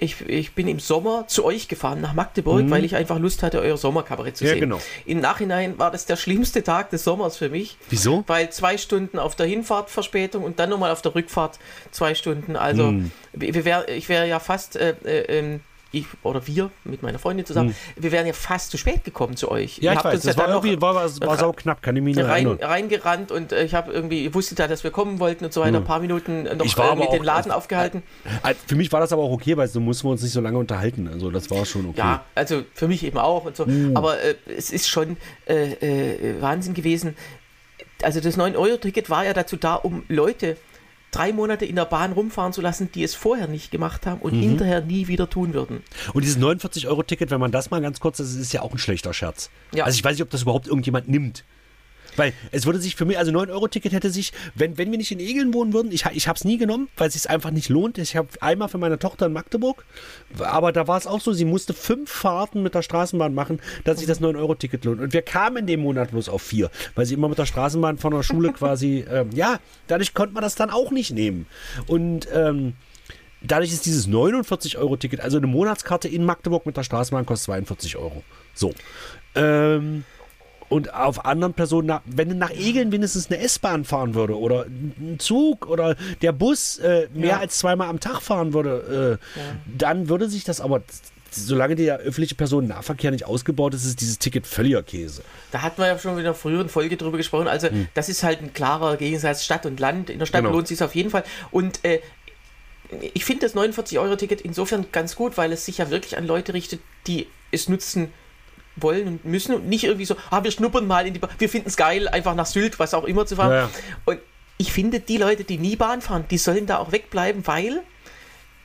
ich, ich bin im Sommer zu euch gefahren nach Magdeburg, mhm. weil ich einfach Lust hatte, euer Sommerkabarett zu ja, sehen. Genau. Im Nachhinein war das der schlimmste Tag des Sommers für mich.
Wieso?
Weil zwei Stunden auf der Hinfahrt Verspätung und dann nochmal auf der Rückfahrt zwei Stunden. Also mhm. wär, ich wäre ja fast äh, äh, ähm, ich oder wir mit meiner Freundin zusammen, hm. wir wären ja fast zu spät gekommen zu euch.
Ja, ich weiß, das ja war irgendwie, war, war, war sau knapp, kann ich mich
rein, reingerannt und äh, ich habe irgendwie, ihr wusstet ja, dass wir kommen wollten und so weiter, hm. ein paar Minuten noch ich war äh, mit den Laden aufgehalten.
Äh, für mich war das aber auch okay, weil so mussten wir uns nicht so lange unterhalten, also das war schon okay.
Ja, also für mich eben auch und so, hm. aber äh, es ist schon äh, äh, Wahnsinn gewesen. Also das 9-Euro-Ticket war ja dazu da, um Leute drei Monate in der Bahn rumfahren zu lassen, die es vorher nicht gemacht haben und mhm. hinterher nie wieder tun würden.
Und dieses 49-Euro-Ticket, wenn man das mal ganz kurz, das ist ja auch ein schlechter Scherz. Ja. Also ich weiß nicht, ob das überhaupt irgendjemand nimmt. Weil es würde sich für mich, also 9-Euro-Ticket hätte sich, wenn, wenn wir nicht in Egeln wohnen würden, ich, ich habe es nie genommen, weil es sich einfach nicht lohnt. Ich habe einmal für meine Tochter in Magdeburg, aber da war es auch so, sie musste fünf Fahrten mit der Straßenbahn machen, dass sich das 9-Euro-Ticket lohnt. Und wir kamen in dem Monat bloß auf vier, weil sie immer mit der Straßenbahn von der Schule quasi, ähm, ja, dadurch konnte man das dann auch nicht nehmen. Und ähm, dadurch ist dieses 49-Euro-Ticket, also eine Monatskarte in Magdeburg mit der Straßenbahn kostet 42 Euro. So. Ähm, und auf anderen Personen, wenn nach Egeln wenigstens eine S-Bahn fahren würde oder ein Zug oder der Bus äh, mehr ja. als zweimal am Tag fahren würde, äh, ja. dann würde sich das aber solange der öffentliche Personennahverkehr nicht ausgebaut ist, ist dieses Ticket völliger Käse.
Da hatten wir ja schon in einer früheren Folge drüber gesprochen. Also, hm. das ist halt ein klarer Gegensatz Stadt und Land. In der Stadt genau. lohnt es sich auf jeden Fall. Und äh, ich finde das 49-Euro-Ticket insofern ganz gut, weil es sich ja wirklich an Leute richtet, die es nutzen wollen und müssen und nicht irgendwie so, ah, wir schnuppern mal in die Bahn, wir finden es geil, einfach nach Sylt, was auch immer zu fahren. Ja. Und ich finde, die Leute, die nie Bahn fahren, die sollen da auch wegbleiben, weil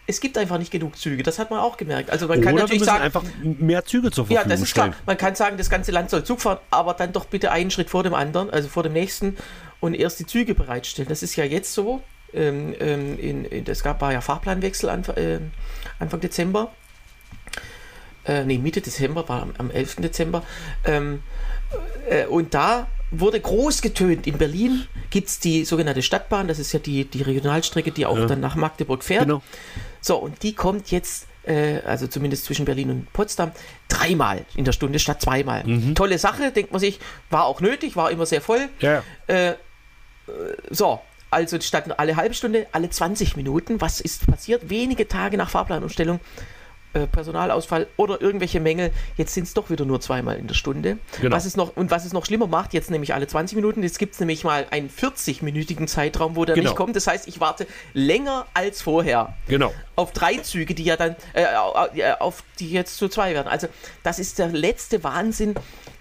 es gibt einfach nicht genug Züge. Das hat man auch gemerkt. Also man kann natürlich sagen,
einfach mehr Züge zur Verfügung
Ja, das ist stellen. klar. Man kann sagen, das ganze Land soll Zug fahren, aber dann doch bitte einen Schritt vor dem anderen, also vor dem nächsten und erst die Züge bereitstellen. Das ist ja jetzt so. Ähm, ähm, in, in, es gab war ja Fahrplanwechsel Anfang, äh, Anfang Dezember. Äh, nee, Mitte Dezember, war am, am 11. Dezember. Ähm, äh, und da wurde groß getönt. In Berlin gibt es die sogenannte Stadtbahn, das ist ja die, die Regionalstrecke, die auch ja. dann nach Magdeburg fährt. Genau. So, und die kommt jetzt, äh, also zumindest zwischen Berlin und Potsdam, dreimal in der Stunde statt zweimal. Mhm. Tolle Sache, denkt man sich, war auch nötig, war immer sehr voll. Ja. Äh, äh so, also statt alle halbe Stunde, alle 20 Minuten. Was ist passiert? Wenige Tage nach Fahrplanumstellung äh, Personalausfall oder irgendwelche Mängel. Jetzt sind es doch wieder nur zweimal in der Stunde. Genau. Was es noch, und was es noch schlimmer macht, jetzt nämlich alle 20 Minuten, jetzt gibt es nämlich mal einen 40-minütigen Zeitraum, wo der genau. nicht kommt. Das heißt, ich warte länger als vorher.
Genau.
Auf drei Züge, die ja dann, äh, auf die jetzt zu zwei werden. Also, das ist der letzte Wahnsinn,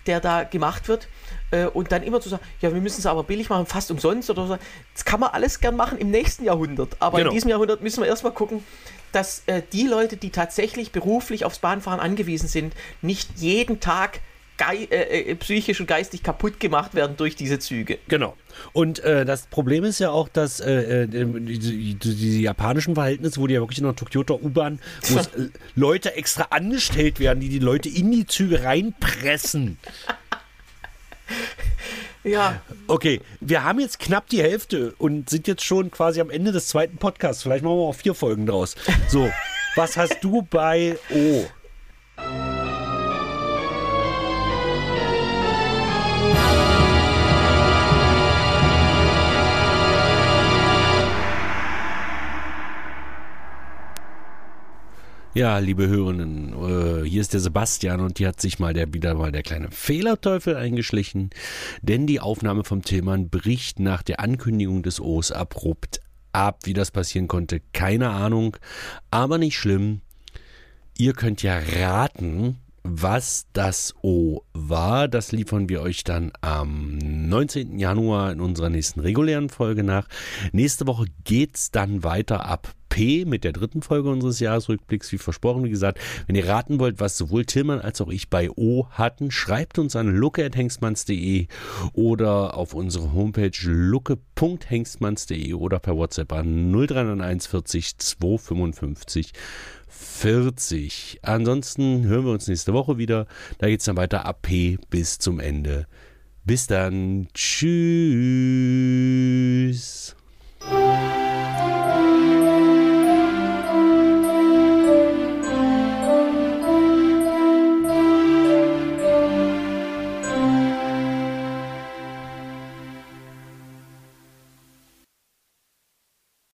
der da gemacht wird äh, und dann immer zu sagen, ja, wir müssen es aber billig machen, fast umsonst oder so. Das kann man alles gern machen im nächsten Jahrhundert. Aber genau. in diesem Jahrhundert müssen wir erstmal gucken, dass äh, die Leute, die tatsächlich beruflich aufs Bahnfahren angewiesen sind, nicht jeden Tag äh, äh, psychisch und geistig kaputt gemacht werden durch diese Züge.
Genau. Und äh, das Problem ist ja auch, dass äh, äh die, die, japanischen Verhältnisse, wo die ja wirklich in der Tokyota U-Bahn, wo Leute extra angestellt werden, die die Leute in die Züge reinpressen.
Ja.
Okay, wir haben jetzt knapp die Hälfte und sind jetzt schon quasi am Ende des zweiten Podcasts. Vielleicht machen wir auch vier Folgen draus. So, was hast du bei O? Ja, liebe Hörerinnen, äh, hier ist der Sebastian und hier hat sich mal der wieder mal der kleine Fehlerteufel eingeschlichen, denn die Aufnahme vom Tillmann bricht nach der Ankündigung des O's abrupt ab. Wie das passieren konnte, keine Ahnung, aber nicht schlimm. Ihr könnt ja raten, was das O war. Das liefern wir euch dann am 19. Januar in unserer nächsten regulären Folge nach. Nächste Woche geht's dann weiter ab P mit der dritten Folge unseres Jahresrückblicks, wie versprochen. Wie gesagt, wenn ihr raten wollt, was sowohl Tillmann als auch ich bei O hatten, schreibt uns an lucke.hengstmanns.de oder auf unsere Homepage lucke.hengstmanns.de oder per WhatsApp an 0391 40 255 40. Ansonsten hören wir uns nächste Woche wieder. Da geht es dann weiter ab P bis zum Ende. Bis dann. Tschüss.